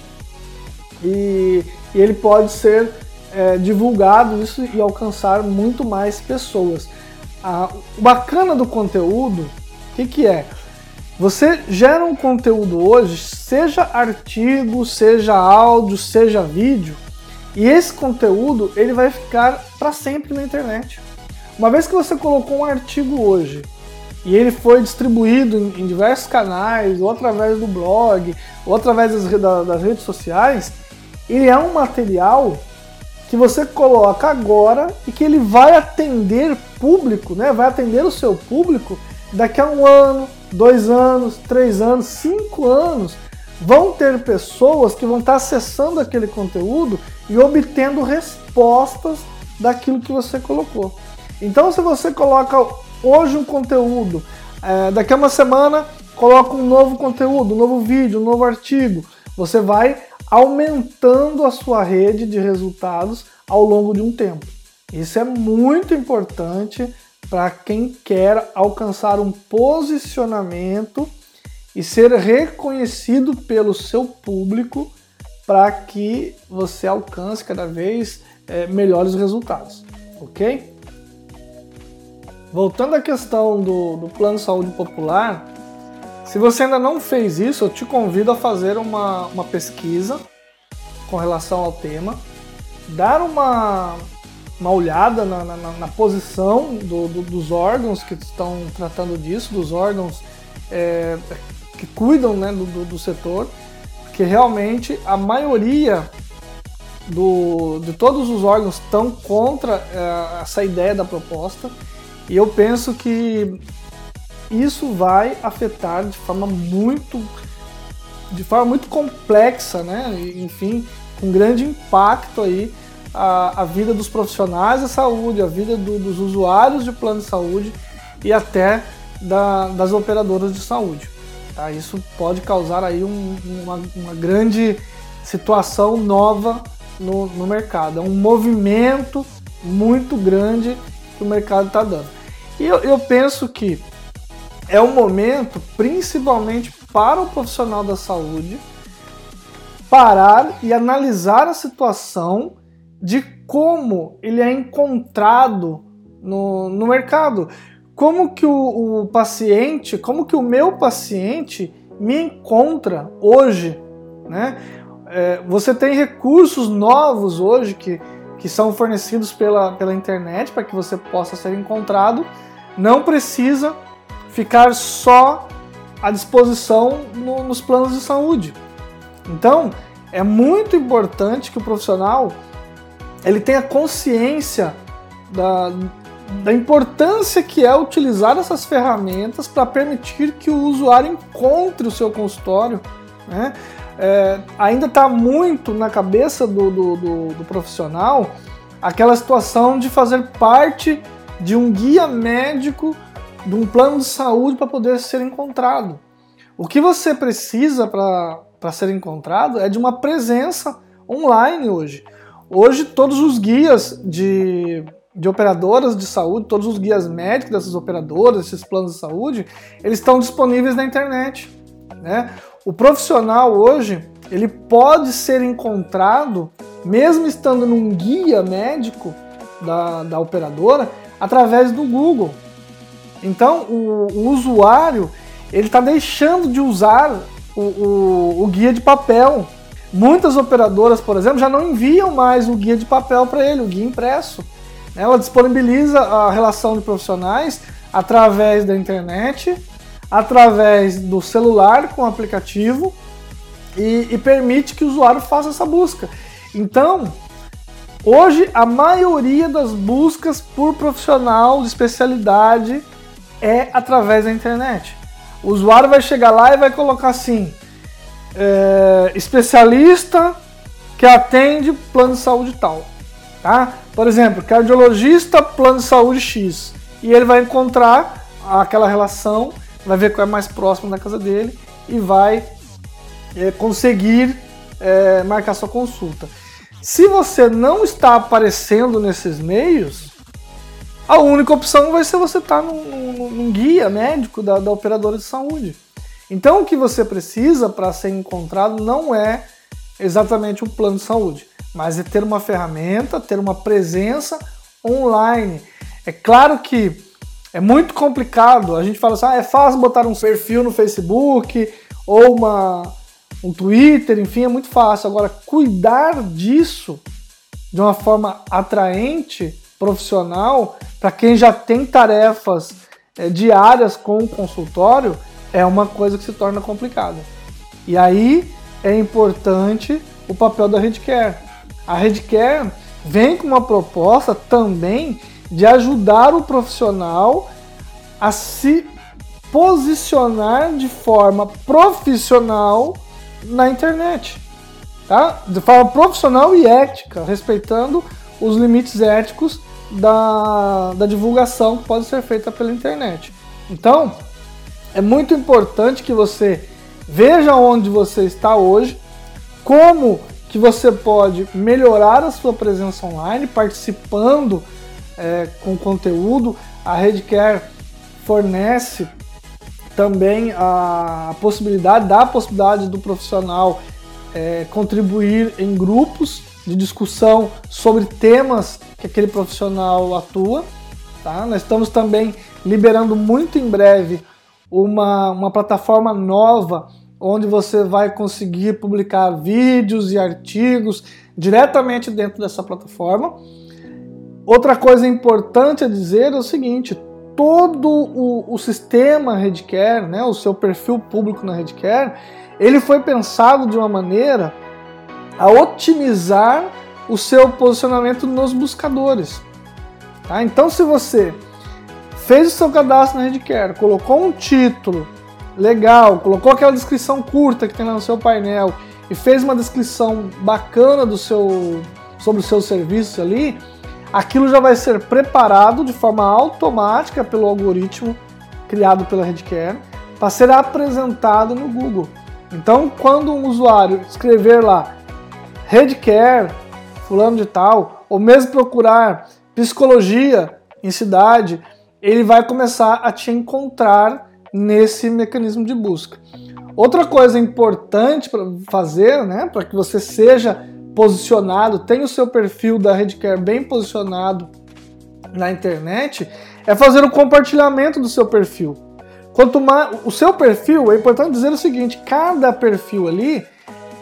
e, e ele pode ser é, divulgado isso e alcançar muito mais pessoas. Ah, o bacana do conteúdo, o que, que é? Você gera um conteúdo hoje, seja artigo, seja áudio, seja vídeo, e esse conteúdo ele vai ficar para sempre na internet. Uma vez que você colocou um artigo hoje e ele foi distribuído em, diversos canais, ou através do blog, ou através das, da, das redes sociais. Ele é um material que você coloca agora e que ele vai atender público, né? Vai atender o seu público daqui a um ano, dois anos, três anos, cinco anos. Vão ter pessoas que vão estar acessando aquele conteúdo e obtendo respostas daquilo que você colocou. Então, se você coloca hoje um conteúdo, é, daqui a uma semana coloca um novo conteúdo, um novo vídeo, um novo artigo. Você vai aumentando a sua rede de resultados ao longo de um tempo. Isso é muito importante para quem quer alcançar um posicionamento e ser reconhecido pelo seu público para que você alcance cada vez é, melhores resultados, ok? Voltando à questão do, do plano de saúde popular, se você ainda não fez isso, eu te convido a fazer uma, uma pesquisa com relação ao tema, dar uma, uma olhada na, na, na posição do, do, dos órgãos que estão tratando disso, dos órgãos é, que cuidam né, do, do, setor, que realmente a maioria do, de todos os órgãos estão contra é, essa ideia da proposta. E eu penso que isso vai afetar de forma muito de forma muito complexa, né? Enfim, com grande impacto aí a, a vida dos profissionais da saúde, a vida do, dos usuários de plano de saúde e até da, das operadoras de saúde. Tá? Isso pode causar aí um, uma, uma, grande situação nova no, no mercado. É um movimento muito grande o mercado está dando. E eu, eu penso que é um momento, principalmente para o profissional da saúde, parar e analisar a situação de como ele é encontrado no, no mercado. Como que o, o paciente, como que o meu paciente me encontra hoje, né? É, você tem recursos novos hoje que que são fornecidos pela, pela internet para que você possa ser encontrado, não precisa ficar só à disposição no, nos planos de saúde. Então, é muito importante que o profissional ele tenha consciência da, da importância que é utilizar essas ferramentas para permitir que o usuário encontre o seu consultório. Né? É, ainda está muito na cabeça do, do, do, do, profissional aquela situação de fazer parte de um guia médico de um plano de saúde para poder ser encontrado. O que você precisa para ser encontrado é de uma presença online hoje. Hoje, todos os guias de, de operadoras de saúde, todos os guias médicos dessas operadoras, esses planos de saúde, eles estão disponíveis na internet. Né? O profissional hoje, ele pode ser encontrado, mesmo estando num guia médico da, da operadora, através do Google. Então, o, o usuário ele está deixando de usar o, o, o, guia de papel. Muitas operadoras, por exemplo, já não enviam mais o guia de papel para ele, o guia impresso. Ela disponibiliza a relação de profissionais através da internet, através do celular com o aplicativo e, e permite que o usuário faça essa busca. Então, hoje a maioria das buscas por profissional de especialidade é através da internet. O usuário vai chegar lá e vai colocar assim: é, especialista que atende plano de saúde tal. Tá? Por exemplo, cardiologista, plano de saúde X. E ele vai encontrar aquela relação, vai ver qual é mais próximo da casa dele e vai é, conseguir é, marcar sua consulta. Se você não está aparecendo nesses meios, a única opção vai ser você estar tá num, num, guia médico da, da operadora de saúde. Então o que você precisa para ser encontrado não é exatamente um plano de saúde, mas é ter uma ferramenta, ter uma presença online. É claro que é muito complicado. A gente fala assim, ah, é fácil botar um perfil no Facebook ou uma, um Twitter, enfim, é muito fácil. Agora, cuidar disso de uma forma atraente profissional, para quem já tem tarefas é, diárias com o consultório, é uma coisa que se torna complicada. E aí é importante o papel da Redcare. A Redcare vem com uma proposta também de ajudar o profissional a se posicionar de forma profissional na internet, tá? De forma profissional e ética, respeitando os limites éticos da, da divulgação que pode ser feita pela internet. Então, é muito importante que você veja onde você está hoje, como que você pode melhorar a sua presença online, participando é, com conteúdo. A Redcare fornece também a, possibilidade, dá a possibilidade do profissional é, contribuir em grupos de discussão sobre temas que aquele profissional atua. Tá? Nós estamos também liberando muito em breve uma, uma plataforma nova onde você vai conseguir publicar vídeos e artigos diretamente dentro dessa plataforma. Outra coisa importante a dizer é o seguinte: todo o, o sistema Redcare, né, o seu perfil público na Redcare, ele foi pensado de uma maneira a otimizar o seu posicionamento nos buscadores. Tá? Então, se você fez o seu cadastro na Redcare, colocou um título legal, colocou aquela descrição curta que tem lá no seu painel e fez uma descrição bacana do seu sobre os seus serviços ali, aquilo já vai ser preparado de forma automática pelo algoritmo criado pela Redcare para ser apresentado no Google. Então, quando um usuário escrever lá Redcare, fulano de tal, ou mesmo procurar psicologia em cidade, ele vai começar a te encontrar nesse mecanismo de busca. Outra coisa importante para fazer, né, para que você seja posicionado, tenha o seu perfil da Redcare bem posicionado na internet, é fazer o compartilhamento do seu perfil. Quanto mais o seu perfil, é importante dizer o seguinte, cada perfil ali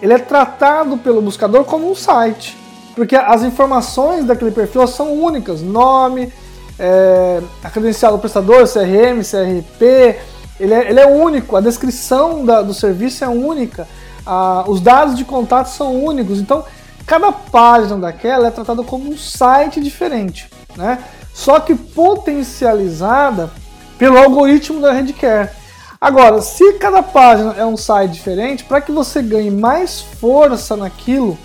ele é tratado pelo buscador como um site, porque as informações daquele perfil são únicas, nome, é, a credencial do prestador, CRM, CRP, ele é, ele é único, a descrição da, do serviço é única, a, os dados de contato são únicos, então cada página daquela é tratada como um site diferente, né? Só que potencializada pelo algoritmo da Redcare. Agora, se cada página é um site diferente, para que você ganhe mais força naquilo,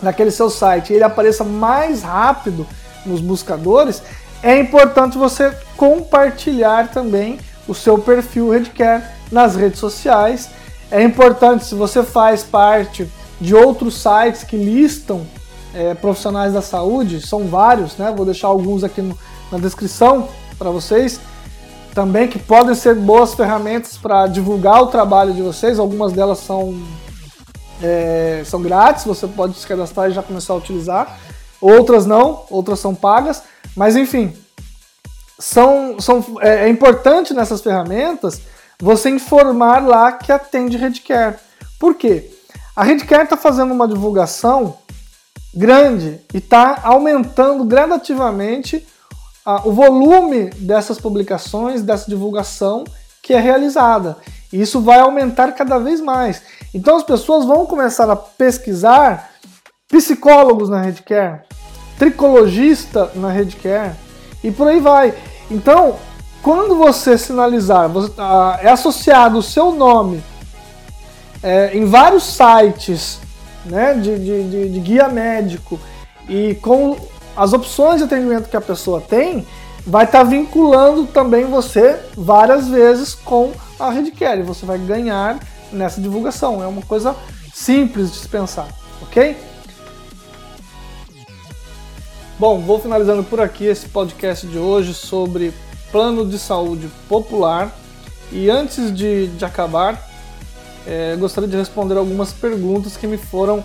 naquele seu site e ele apareça mais rápido nos buscadores, é importante você compartilhar também o seu perfil Redcare nas redes sociais. É importante se você faz parte de outros sites que listam é, profissionais da saúde, são vários, né? Vou deixar alguns aqui no, na descrição para vocês também que podem ser boas ferramentas para divulgar o trabalho de vocês. Algumas delas são é, são grátis, você pode se cadastrar e já começar a utilizar. Outras não, outras são pagas, mas enfim, são, são, é, é importante nessas ferramentas você informar lá que atende Redcare. Por quê? A Redcare está fazendo uma divulgação grande e está aumentando gradativamente a, o volume dessas publicações, dessa divulgação que é realizada. E isso vai aumentar cada vez mais. Então as pessoas vão começar a pesquisar psicólogos na Redcare, tricologista na Redcare e por aí vai. Então, quando você sinalizar, você, ah, é associado o seu nome é, em vários sites né, de, de, de, guia médico e com as opções de atendimento que a pessoa tem, vai estar tá vinculando também você várias vezes com a Redcare. Você vai ganhar nessa divulgação. É uma coisa simples de se pensar, ok? Bom, vou finalizando por aqui esse podcast de hoje sobre plano de saúde popular. E antes de, de acabar, é, gostaria de responder algumas perguntas que me foram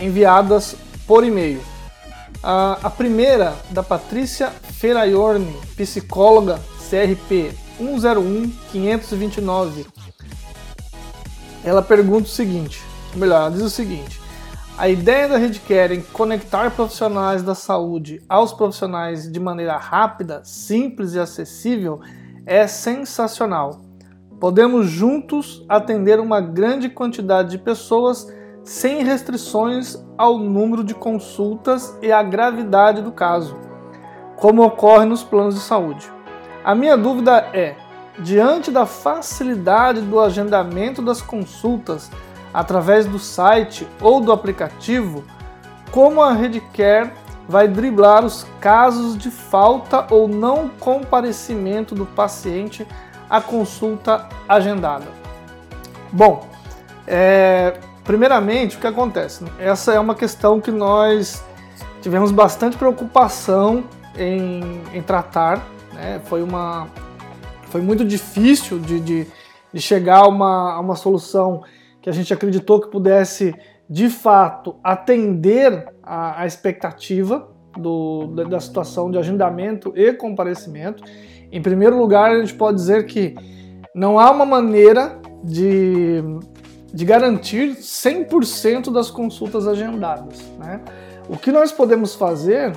enviadas por e-mail. A, a primeira, da Patrícia Feraiorni, psicóloga CRP 101529. Ela pergunta o seguinte, melhor, ela diz o seguinte: a ideia da Redcare em conectar profissionais da saúde aos profissionais de maneira rápida, simples e acessível é sensacional. Podemos juntos atender uma grande quantidade de pessoas sem restrições ao número de consultas e à gravidade do caso, como ocorre nos planos de saúde. A minha dúvida é: diante da facilidade do agendamento das consultas através do site ou do aplicativo, como a Redcare vai driblar os casos de falta ou não comparecimento do paciente à consulta agendada? Bom, é, Primeiramente, o que acontece? Essa é uma questão que nós tivemos bastante preocupação em, em tratar. Né? Foi, uma, foi muito difícil de, de, de chegar a uma, a uma solução que a gente acreditou que pudesse, de fato, atender a, a expectativa do, da, da situação de agendamento e comparecimento. Em primeiro lugar, a gente pode dizer que não há uma maneira de de garantir 100% das consultas agendadas. Né? O que nós podemos fazer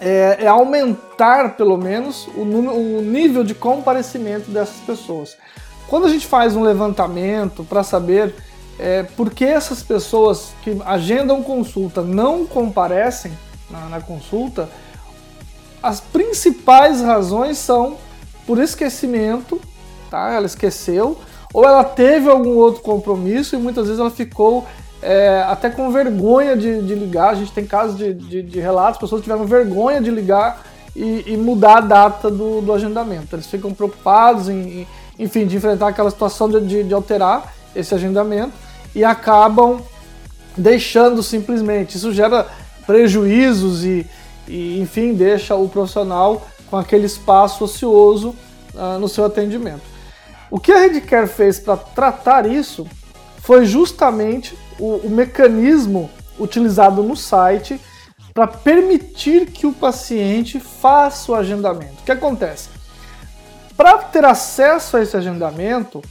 é, é aumentar, pelo menos, o, o nível de comparecimento dessas pessoas. Quando a gente faz um levantamento para saber é, por que essas pessoas que agendam consulta não comparecem na, na consulta, as principais razões são por esquecimento, tá? Ela esqueceu, ou ela teve algum outro compromisso e muitas vezes ela ficou é, até com vergonha de, de, ligar. A gente tem casos de, de, de relatos, pessoas tiveram vergonha de ligar e, e mudar a data do, do, agendamento. Eles ficam preocupados em, enfim, de enfrentar aquela situação de, de alterar esse agendamento e acabam deixando simplesmente. Isso gera prejuízos e, e enfim, deixa o profissional com aquele espaço ocioso uh, no seu atendimento. O que a Redcare fez para tratar isso foi justamente o, o mecanismo utilizado no site para permitir que o paciente faça o agendamento. O que acontece? Para ter acesso a esse agendamento,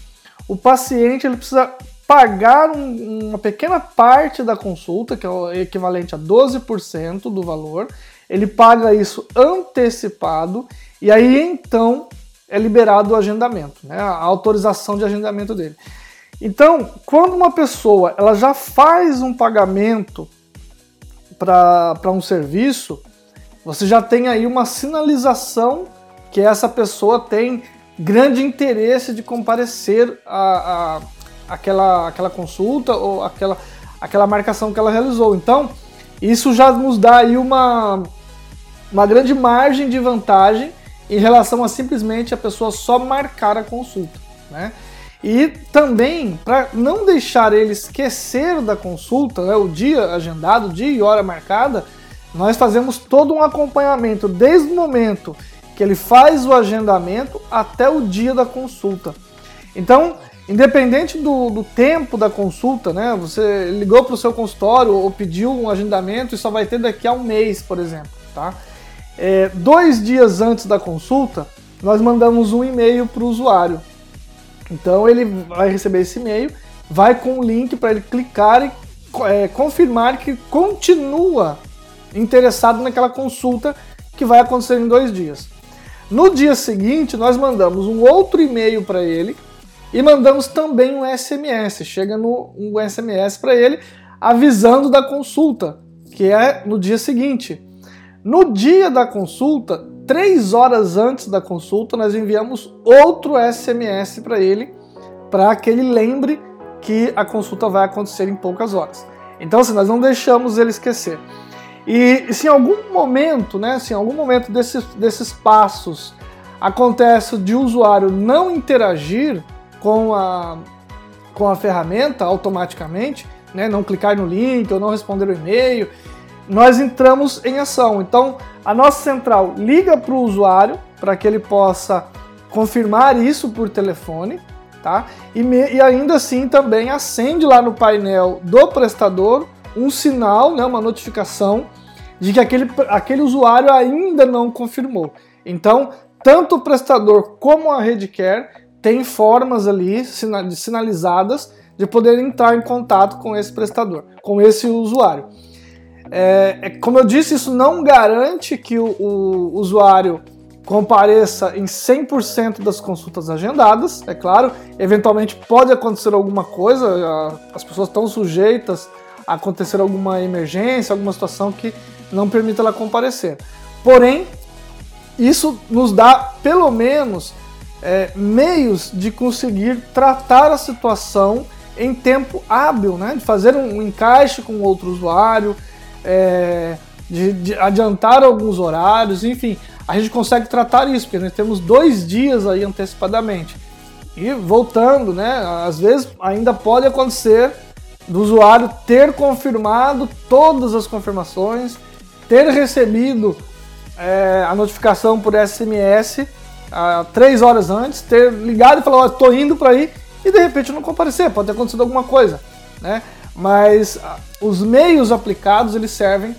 o paciente ele precisa pagar um, uma pequena parte da consulta, que é o equivalente a 12% do valor. Ele paga isso antecipado e aí então é liberado o agendamento, né, a autorização de agendamento dele. Então, quando uma pessoa ela já faz um pagamento para um serviço, você já tem aí uma sinalização que essa pessoa tem grande interesse de comparecer a, a aquela, aquela consulta ou aquela, aquela marcação que ela realizou. Então, Isso já nos dá aí uma, uma grande margem de vantagem em relação a simplesmente a pessoa só marcar a consulta. Né? E também, para não deixar ele esquecer da consulta, né, o dia agendado, o dia e hora marcada, nós fazemos todo um acompanhamento desde o momento que ele faz o agendamento até o dia da consulta. Então, independente do, do tempo da consulta, né? Você ligou para o seu consultório ou pediu um agendamento e só vai ter daqui a um mês, por exemplo, tá? É, dois dias antes da consulta, nós mandamos um e-mail para o usuário. Então ele vai receber esse e-mail, vai com o link para ele clicar e é, confirmar que continua interessado naquela consulta que vai acontecer em dois dias. No dia seguinte, nós mandamos um outro e-mail para ele e mandamos também um SMS. Chega no um SMS para ele avisando da consulta, que é no dia seguinte. No dia da consulta, três horas antes da consulta, nós enviamos outro SMS para ele, para que ele lembre que a consulta vai acontecer em poucas horas. Então, assim, nós não deixamos ele esquecer. E se em algum momento, né, se em algum momento desses, desses passos acontece de o usuário não interagir com a, com a ferramenta automaticamente, né, não clicar no link ou não responder o e-mail, nós entramos em ação. Então, a nossa central liga para o usuário para que ele possa confirmar isso por telefone, tá? E, me, e ainda assim também acende lá no painel do prestador um sinal, né, uma notificação de que aquele, aquele usuário ainda não confirmou. Então, tanto o prestador como a Redcare têm formas ali sinalizadas de poder entrar em contato com esse prestador, com esse usuário. É, é, como eu disse, isso não garante que o, o usuário compareça em 100% das consultas agendadas, é claro. Eventualmente pode acontecer alguma coisa, as pessoas estão sujeitas a acontecer alguma emergência, alguma situação que não permita ela comparecer. Porém, isso nos dá pelo menos é, meios de conseguir tratar a situação em tempo hábil, né? de fazer um encaixe com outro usuário, é, de, de, adiantar alguns horários, enfim, a gente consegue tratar isso, porque nós temos dois dias aí antecipadamente. E voltando, né? Às vezes ainda pode acontecer do usuário ter confirmado todas as confirmações, ter recebido é, a notificação por SMS ah, três horas antes, ter ligado e falado, estou indo para aí, e de repente não comparecer, pode ter acontecido alguma coisa, né? Mas ah, os meios aplicados eles servem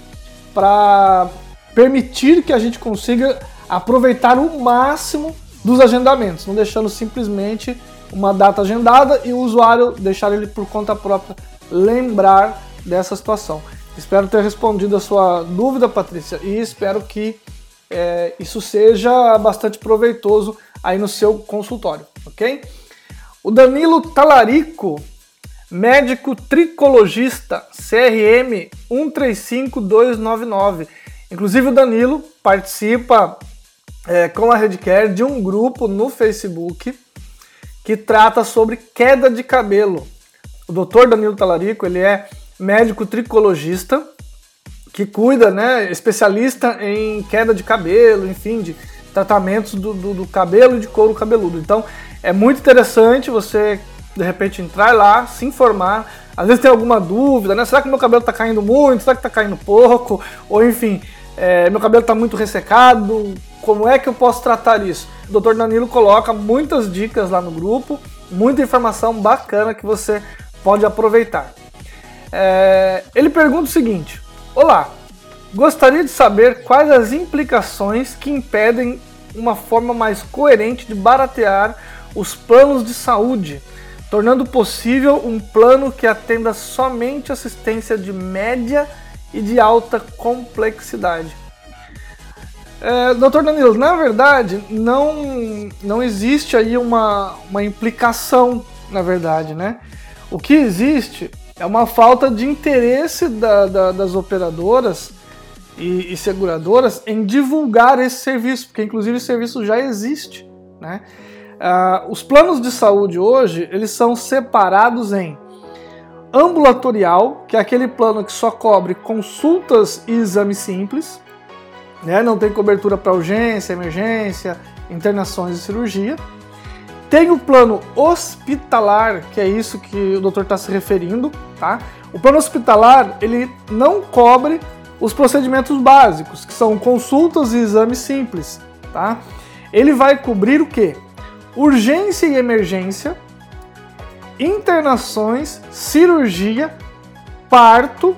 para permitir que a gente consiga aproveitar o máximo dos agendamentos, não deixando simplesmente uma data agendada e o usuário deixar ele por conta própria lembrar dessa situação. Espero ter respondido a sua dúvida, Patrícia, e espero que é, isso seja bastante proveitoso aí no seu consultório, ok? O Danilo Talarico, médico tricologista, CRM 135299. Inclusive o Danilo participa é, com a Redcare de um grupo no Facebook que trata sobre queda de cabelo. O doutor Danilo Talarico, ele é médico tricologista que cuida, né, especialista em queda de cabelo, enfim, de tratamentos do, do, do, cabelo e de couro cabeludo. Então é muito interessante você de repente entrar lá, se informar. Às vezes tem alguma dúvida, né? Será que meu cabelo está caindo muito? Será que está caindo pouco? Ou enfim, é, meu cabelo está muito ressecado? Como é que eu posso tratar isso? O Dr. Danilo coloca muitas dicas lá no grupo, muita informação bacana que você pode aproveitar. É, ele pergunta o seguinte: Olá, gostaria de saber quais as implicações que impedem uma forma mais coerente de baratear os planos de saúde, tornando possível um plano que atenda somente assistência de média e de alta complexidade. É, Doutor Danilo, na verdade, não, não existe aí uma, uma implicação, na verdade, né? O que existe é uma falta de interesse da, da, das operadoras e, e, seguradoras em divulgar esse serviço, porque inclusive esse serviço já existe. Né? Uh, os planos de saúde hoje eles são separados em ambulatorial, que é aquele plano que só cobre consultas e exames simples, né? não tem cobertura para urgência, emergência, internações e cirurgia. Tem o plano hospitalar, que é isso que o doutor está se referindo, tá? O plano hospitalar, ele não cobre os procedimentos básicos, que são consultas e exames simples, tá? Ele vai cobrir o quê? Urgência e emergência, internações, cirurgia, parto,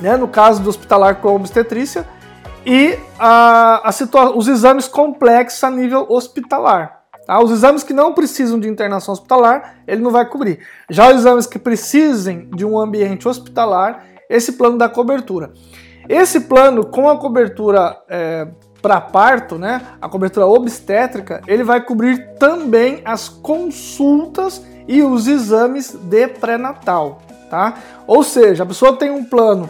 né, no caso do hospitalar com obstetrícia, e a, a os exames complexos a nível hospitalar. Tá? Os exames que não precisam de internação hospitalar, ele não vai cobrir. Já os exames que precisem de um ambiente hospitalar, esse plano dá cobertura. Esse plano, com a cobertura é, para parto, né, a cobertura obstétrica, ele vai cobrir também as consultas e os exames de pré-natal, tá? Ou seja, a pessoa tem um plano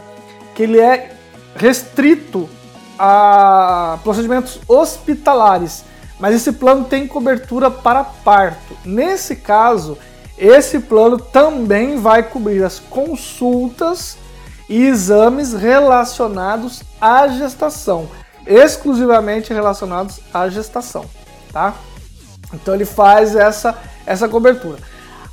que ele é restrito a procedimentos hospitalares, mas esse plano tem cobertura para parto. Nesse caso, esse plano também vai cobrir as consultas e exames relacionados à gestação, exclusivamente relacionados à gestação, tá? Então ele faz essa essa cobertura.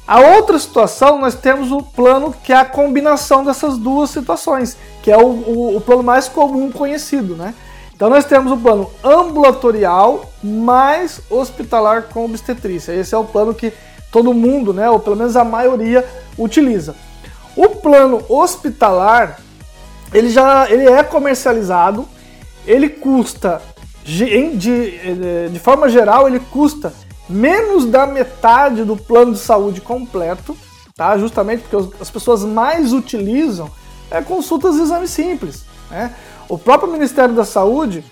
A outra situação, nós temos o plano que é a combinação dessas duas situações, que é o, o, o plano mais comum conhecido, né? Então nós temos o plano ambulatorial mais hospitalar com obstetrícia. Esse é o plano que todo mundo, né, ou pelo menos a maioria, utiliza. O plano hospitalar, ele já ele é comercializado, ele custa de, de, de forma geral, ele custa menos da metade do plano de saúde completo, tá? Justamente porque as pessoas mais utilizam é consultas e exames simples. Né? O próprio Ministério da Saúde,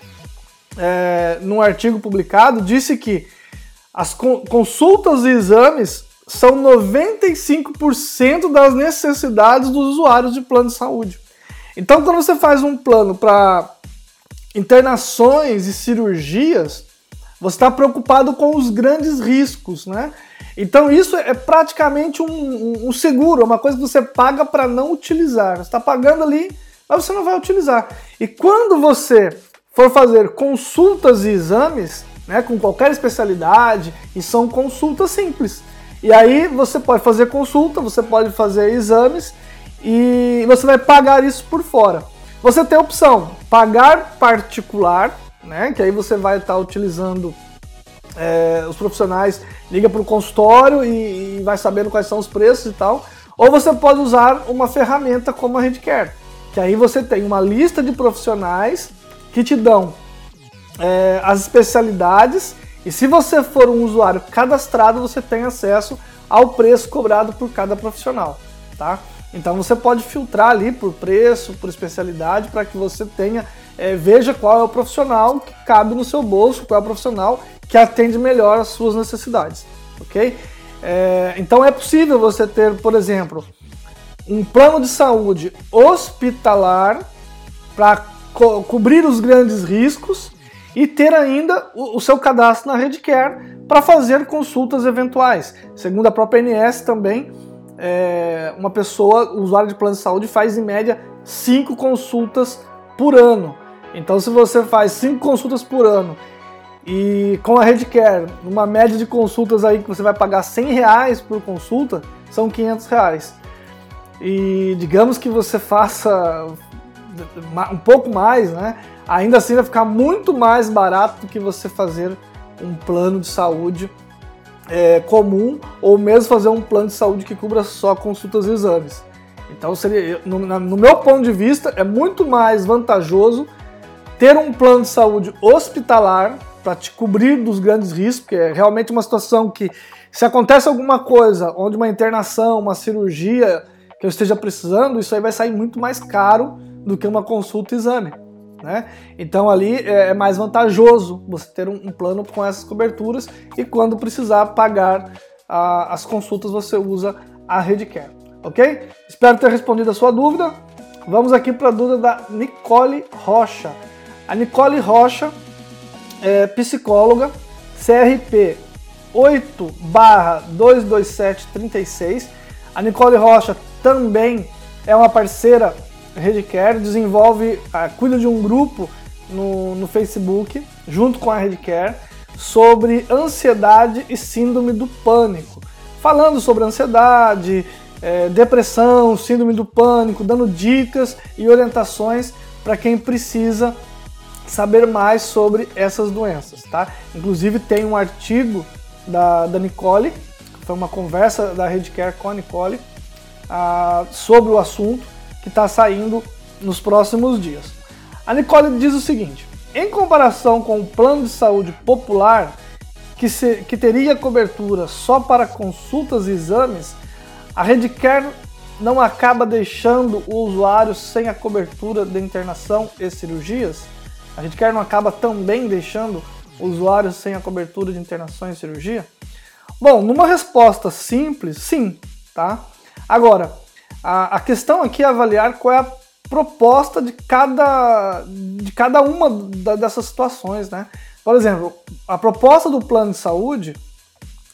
é, num artigo publicado, disse que as consultas e exames são 95% das necessidades dos usuários de plano de saúde. Então, quando você faz um plano para internações e cirurgias, você está preocupado com os grandes riscos, né? Então isso é praticamente um, um, seguro, é uma coisa que você paga para não utilizar. Você está pagando ali, mas você não vai utilizar. E quando você for fazer consultas e exames, né, com qualquer especialidade, e são consultas simples. E aí você pode fazer consulta, você pode fazer exames e você vai pagar isso por fora. Você tem a opção pagar particular né? Que aí você vai estar tá utilizando é, os profissionais, liga para o consultório e, e, vai sabendo quais são os preços e tal. Ou você pode usar uma ferramenta como a Redcare, que aí você tem uma lista de profissionais que te dão é, as especialidades e se você for um usuário cadastrado, você tem acesso ao preço cobrado por cada profissional, tá? Então você pode filtrar ali por preço, por especialidade, para que você tenha é, veja qual é o profissional que cabe no seu bolso, qual é o profissional que atende melhor às suas necessidades, ok? É, então é possível você ter, por exemplo, um plano de saúde hospitalar para co cobrir os grandes riscos e ter ainda o, o seu cadastro na Redcare para fazer consultas eventuais. Segundo a própria ANS também, é, uma pessoa, usuário de plano de saúde, faz em média cinco consultas por ano. Então, se você faz cinco consultas por ano e com a Redcare, numa média de consultas aí que você vai pagar 100 reais por consulta, são 500 reais. E digamos que você faça um pouco mais, né? Ainda assim vai ficar muito mais barato do que você fazer um plano de saúde é, comum ou mesmo fazer um plano de saúde que cubra só consultas e exames. Então, seria, no, no meu ponto de vista, é muito mais vantajoso ter um plano de saúde hospitalar para te cobrir dos grandes riscos, que é realmente uma situação que, se acontece alguma coisa, onde uma internação, uma cirurgia que eu esteja precisando, isso aí vai sair muito mais caro do que uma consulta e exame. Né? Então ali é, é mais vantajoso você ter um, plano com essas coberturas e quando precisar pagar a, as consultas você usa a Redcare, ok? Espero ter respondido a sua dúvida. Vamos aqui para a dúvida da Nicole Rocha. A Nicole Rocha é psicóloga, CRP 8 22736. A Nicole Rocha também é uma parceira Redcare, desenvolve, uh, cuida de um grupo no, no Facebook, junto com a Redcare, sobre ansiedade e síndrome do pânico. Falando sobre ansiedade, é, depressão, síndrome do pânico, dando dicas e orientações para quem precisa saber mais sobre essas doenças, tá? Inclusive tem um artigo da, da Nicole, foi uma conversa da Redcare com a Nicole ah, sobre o assunto que está saindo nos próximos dias. A Nicole diz o seguinte: em comparação com o plano de saúde popular, que, se, que teria cobertura só para consultas e exames, a Redcare não acaba deixando o usuário sem a cobertura de internação e cirurgias? A Redcare não acaba também deixando o usuário sem a cobertura de internação e cirurgia? Bom, numa resposta simples, sim, tá? Agora, a, a questão aqui é avaliar qual é a proposta de cada, de cada uma dessas situações, né? Por exemplo, a proposta do plano de saúde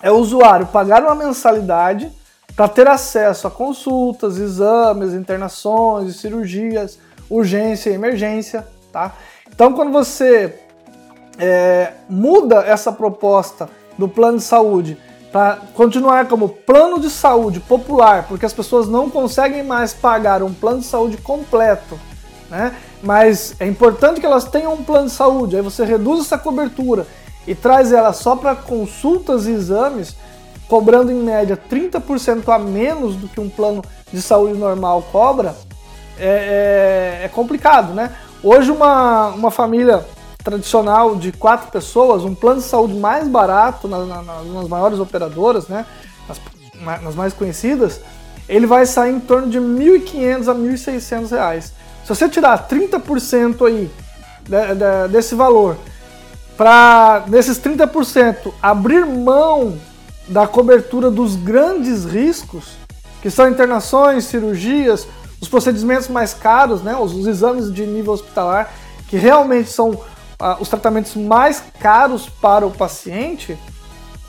é o usuário pagar uma mensalidade para ter acesso a consultas, exames, internações, cirurgias, urgência e emergência, tá? Então, quando você é, muda essa proposta do plano de saúde para continuar como plano de saúde popular, porque as pessoas não conseguem mais pagar um plano de saúde completo, né? Mas é importante que elas tenham um plano de saúde. Aí você reduz essa cobertura e traz ela só para consultas e exames cobrando em média 30% a menos do que um plano de saúde normal cobra, é, é, é complicado, né? Hoje uma, uma família tradicional de quatro pessoas, um plano de saúde mais barato na, na, nas maiores operadoras, né? Nas, nas, mais conhecidas, ele vai sair em torno de 1.500 a 1.600 reais. Se você tirar 30% aí de, de, desse valor, para nesses 30% abrir mão da cobertura dos grandes riscos, que são internações, cirurgias, os procedimentos mais caros, né, os, os exames de nível hospitalar, que realmente são ah, os tratamentos mais caros para o paciente,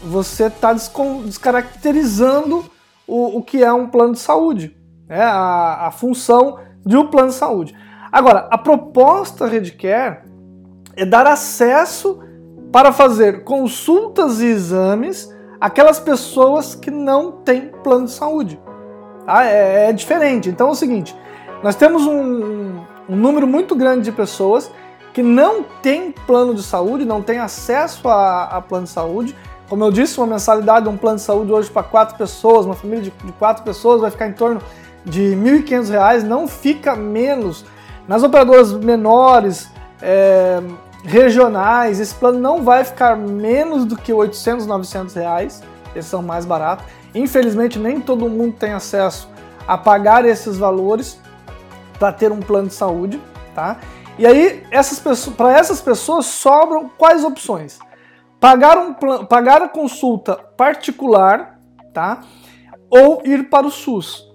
você está descaracterizando o, o, que é um plano de saúde, né, a, a função de um plano de saúde. Agora, a proposta Redcare é dar acesso para fazer consultas e exames aquelas pessoas que não têm plano de saúde. Tá? É, é, diferente. Então é o seguinte: nós temos um, um número muito grande de pessoas que não têm plano de saúde, não têm acesso a, a, plano de saúde. Como eu disse, uma mensalidade de um plano de saúde hoje para quatro pessoas, uma família de, de quatro pessoas, vai ficar em torno de R$ 1.500, não fica menos. Nas operadoras menores, é, regionais, esse plano não vai ficar menos do que 800, 900 reais, eles são mais baratos. Infelizmente, nem todo mundo tem acesso a pagar esses valores para ter um plano de saúde, tá? E aí, essas para essas pessoas sobram quais opções? Pagar, um, pagar a consulta particular, tá? Ou ir para o SUS.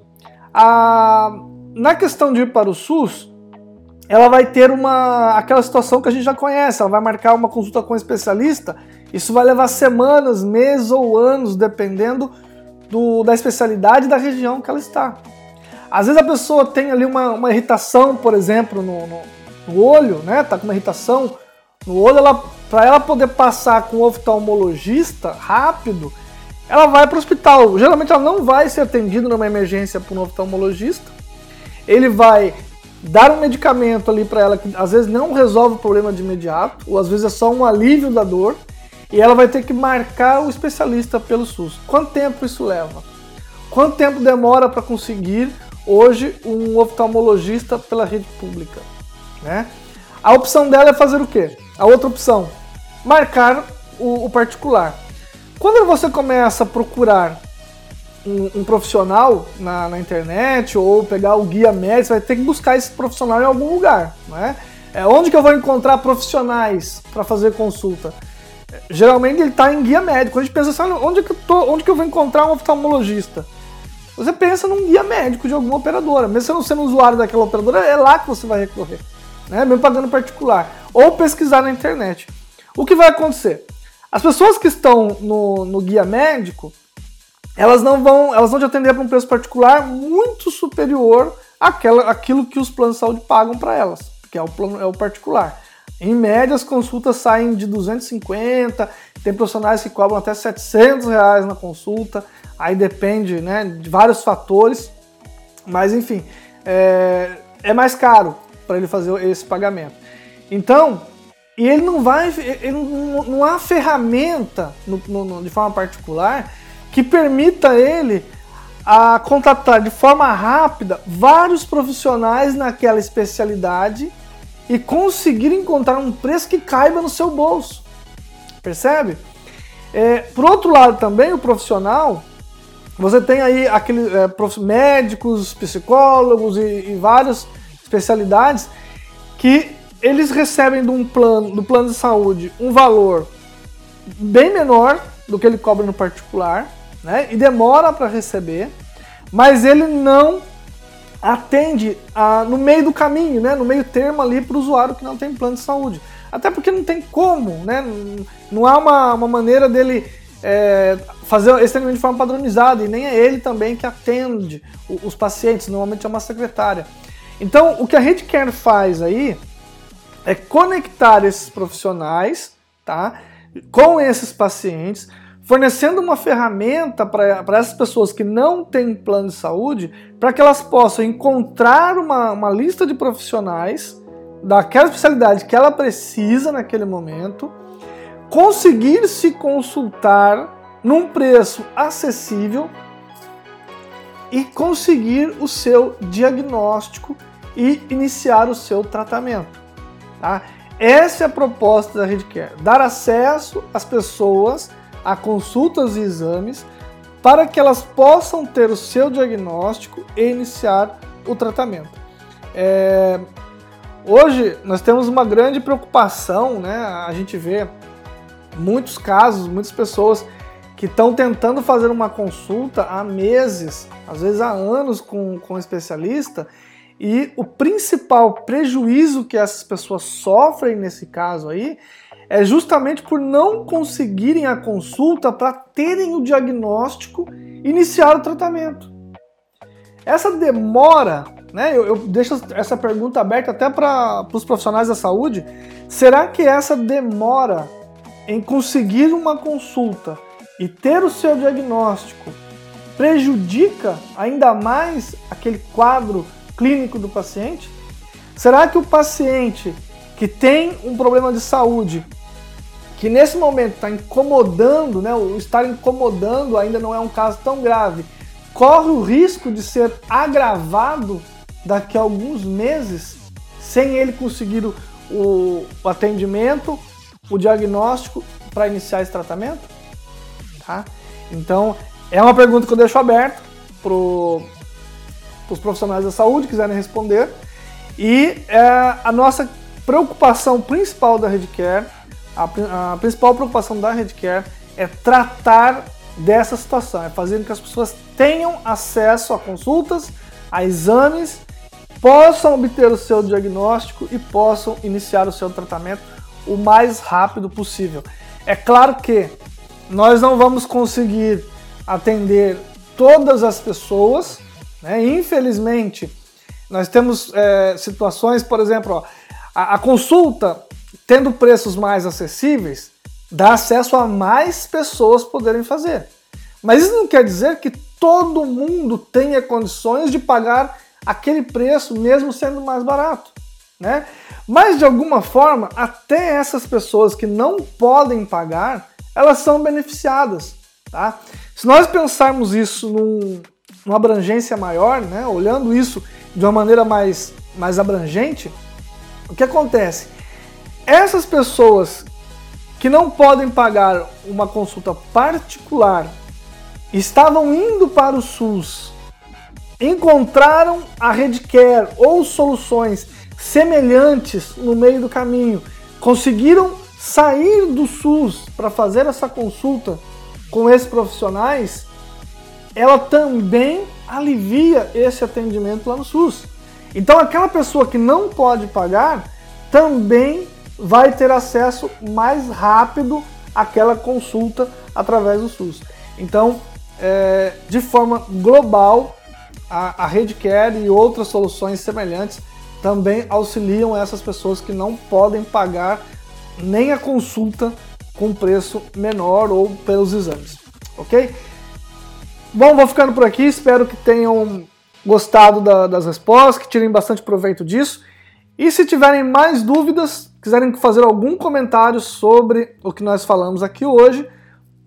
A, na questão de ir para o SUS, ela vai ter uma aquela situação que a gente já conhece, ela vai marcar uma consulta com um especialista, isso vai levar semanas, meses ou anos, dependendo do, da especialidade da região que ela está. Às vezes a pessoa tem ali uma, uma irritação, por exemplo, no, no, no, olho, né? Tá com uma irritação no olho, ela, para ela poder passar com um oftalmologista rápido, ela vai para o hospital. Geralmente ela não vai ser atendida numa emergência por um oftalmologista. Ele vai dar um medicamento ali para ela que às vezes não resolve o problema de imediato, ou às vezes é só um alívio da dor, e ela vai ter que marcar o especialista pelo SUS. Quanto tempo isso leva? Quanto tempo demora para conseguir hoje um oftalmologista pela rede pública? Né? A opção dela é fazer o quê? A outra opção, marcar o, o particular. Quando você começa a procurar um, um profissional na, na, internet ou pegar o guia médico, vai ter que buscar esse profissional em algum lugar, não é? é onde que eu vou encontrar profissionais para fazer consulta? Geralmente ele está em guia médico. A gente pensa assim, onde que, eu tô, onde que eu vou encontrar um oftalmologista? Você pensa num guia médico de alguma operadora. Mesmo você não sendo usuário daquela operadora, é lá que você vai recorrer. Né? Mesmo pagando particular. Ou pesquisar na internet. O que vai acontecer? As pessoas que estão no, no guia médico, elas não vão, elas vão te atender para um preço particular muito superior àquela, àquilo que os planos de saúde pagam para elas, que é o plano é o particular. Em média, as consultas saem de 250, tem profissionais que cobram até 700 reais na consulta, aí depende né, de vários fatores, mas enfim, é, é mais caro para ele fazer esse pagamento. Então, e ele não vai, ele não, não há ferramenta no, no, de forma particular que permita ele a contratar de forma rápida vários profissionais naquela especialidade e conseguir encontrar um preço que caiba no seu bolso. Percebe? É, por outro lado também, o profissional, você tem aí aqueles é, médicos, psicólogos e, e várias especialidades que eles recebem de um plano, do plano de saúde um valor bem menor do que ele cobra no particular, né? E demora para receber, mas ele não atende a, no meio do caminho, né? No meio termo ali para o usuário que não tem plano de saúde. Até porque não tem como, né? Não há uma, uma maneira dele é, fazer esse atendimento de forma padronizada e nem é ele também que atende os pacientes, normalmente é uma secretária. Então, o que a Redcare faz aí é conectar esses profissionais, tá? Com esses pacientes, fornecendo uma ferramenta para essas pessoas que não têm plano de saúde, para que elas possam encontrar uma, uma lista de profissionais daquela especialidade que ela precisa naquele momento, conseguir se consultar num preço acessível e conseguir o seu diagnóstico e iniciar o seu tratamento. Tá? Essa é a proposta da Redcare, dar acesso às pessoas a consultas e exames para que elas possam ter o seu diagnóstico e iniciar o tratamento. É... Hoje nós temos uma grande preocupação, né? A gente vê muitos casos, muitas pessoas que estão tentando fazer uma consulta há meses, às vezes há anos com, com um especialista, e o principal prejuízo que essas pessoas sofrem nesse caso aí é justamente por não conseguirem a consulta para terem o diagnóstico e iniciar o tratamento. Essa demora, né? Eu, eu deixo essa pergunta aberta até para os profissionais da saúde. Será que essa demora em conseguir uma consulta e ter o seu diagnóstico prejudica ainda mais aquele quadro clínico do paciente? Será que o paciente que tem um problema de saúde, que nesse momento está incomodando, né, o estar incomodando ainda não é um caso tão grave, corre o risco de ser agravado daqui a alguns meses sem ele conseguir o, o, atendimento, o diagnóstico para iniciar esse tratamento? Tá? Então, é uma pergunta que eu deixo aberto para os profissionais da saúde quiserem responder. E é, a nossa preocupação principal da Redcare, a, a principal preocupação da Redcare é tratar dessa situação, é fazer com que as pessoas tenham acesso a consultas, a exames, possam obter o seu diagnóstico e possam iniciar o seu tratamento o mais rápido possível. É claro que nós não vamos conseguir atender todas as pessoas, né? infelizmente. Nós temos é, situações, por exemplo, ó, a, a consulta, tendo preços mais acessíveis, dá acesso a mais pessoas poderem fazer. Mas isso não quer dizer que todo mundo tenha condições de pagar aquele preço, mesmo sendo mais barato. Né? Mas de alguma forma, até essas pessoas que não podem pagar, elas são beneficiadas. Tá? Se nós pensarmos isso num, numa abrangência maior, né, olhando isso de uma maneira mais, mais abrangente, o que acontece? Essas pessoas que não podem pagar uma consulta particular estavam indo para o SUS, encontraram a Redcare ou soluções semelhantes no meio do caminho, conseguiram sair do SUS para fazer essa consulta com esses profissionais, ela também alivia esse atendimento lá no SUS. Então aquela pessoa que não pode pagar também vai ter acesso mais rápido àquela consulta através do SUS. Então é, de forma global, a, a Redcare e outras soluções semelhantes também auxiliam essas pessoas que não podem pagar nem a consulta com preço menor ou pelos exames, ok? Bom, vou ficando por aqui, espero que tenham gostado da, das respostas, que tirem bastante proveito disso. E se tiverem mais dúvidas, quiserem fazer algum comentário sobre o que nós falamos aqui hoje,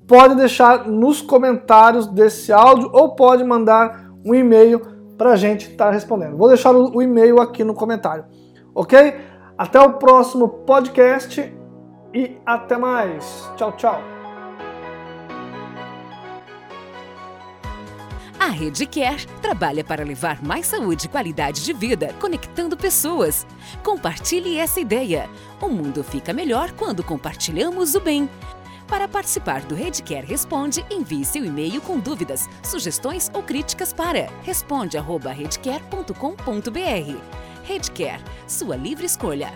pode deixar nos comentários desse áudio ou pode mandar um e-mail para a gente estar tá respondendo. Vou deixar o e-mail aqui no comentário, ok? Até o próximo podcast e até mais. Tchau, tchau. A Rede Care trabalha para levar mais saúde e qualidade de vida, conectando pessoas. Compartilhe essa ideia. O mundo fica melhor quando compartilhamos o bem. Para participar do Redcare Responde, envie seu e-mail com dúvidas, sugestões ou críticas para responde@redcare.com.br. Redcare, sua livre escolha.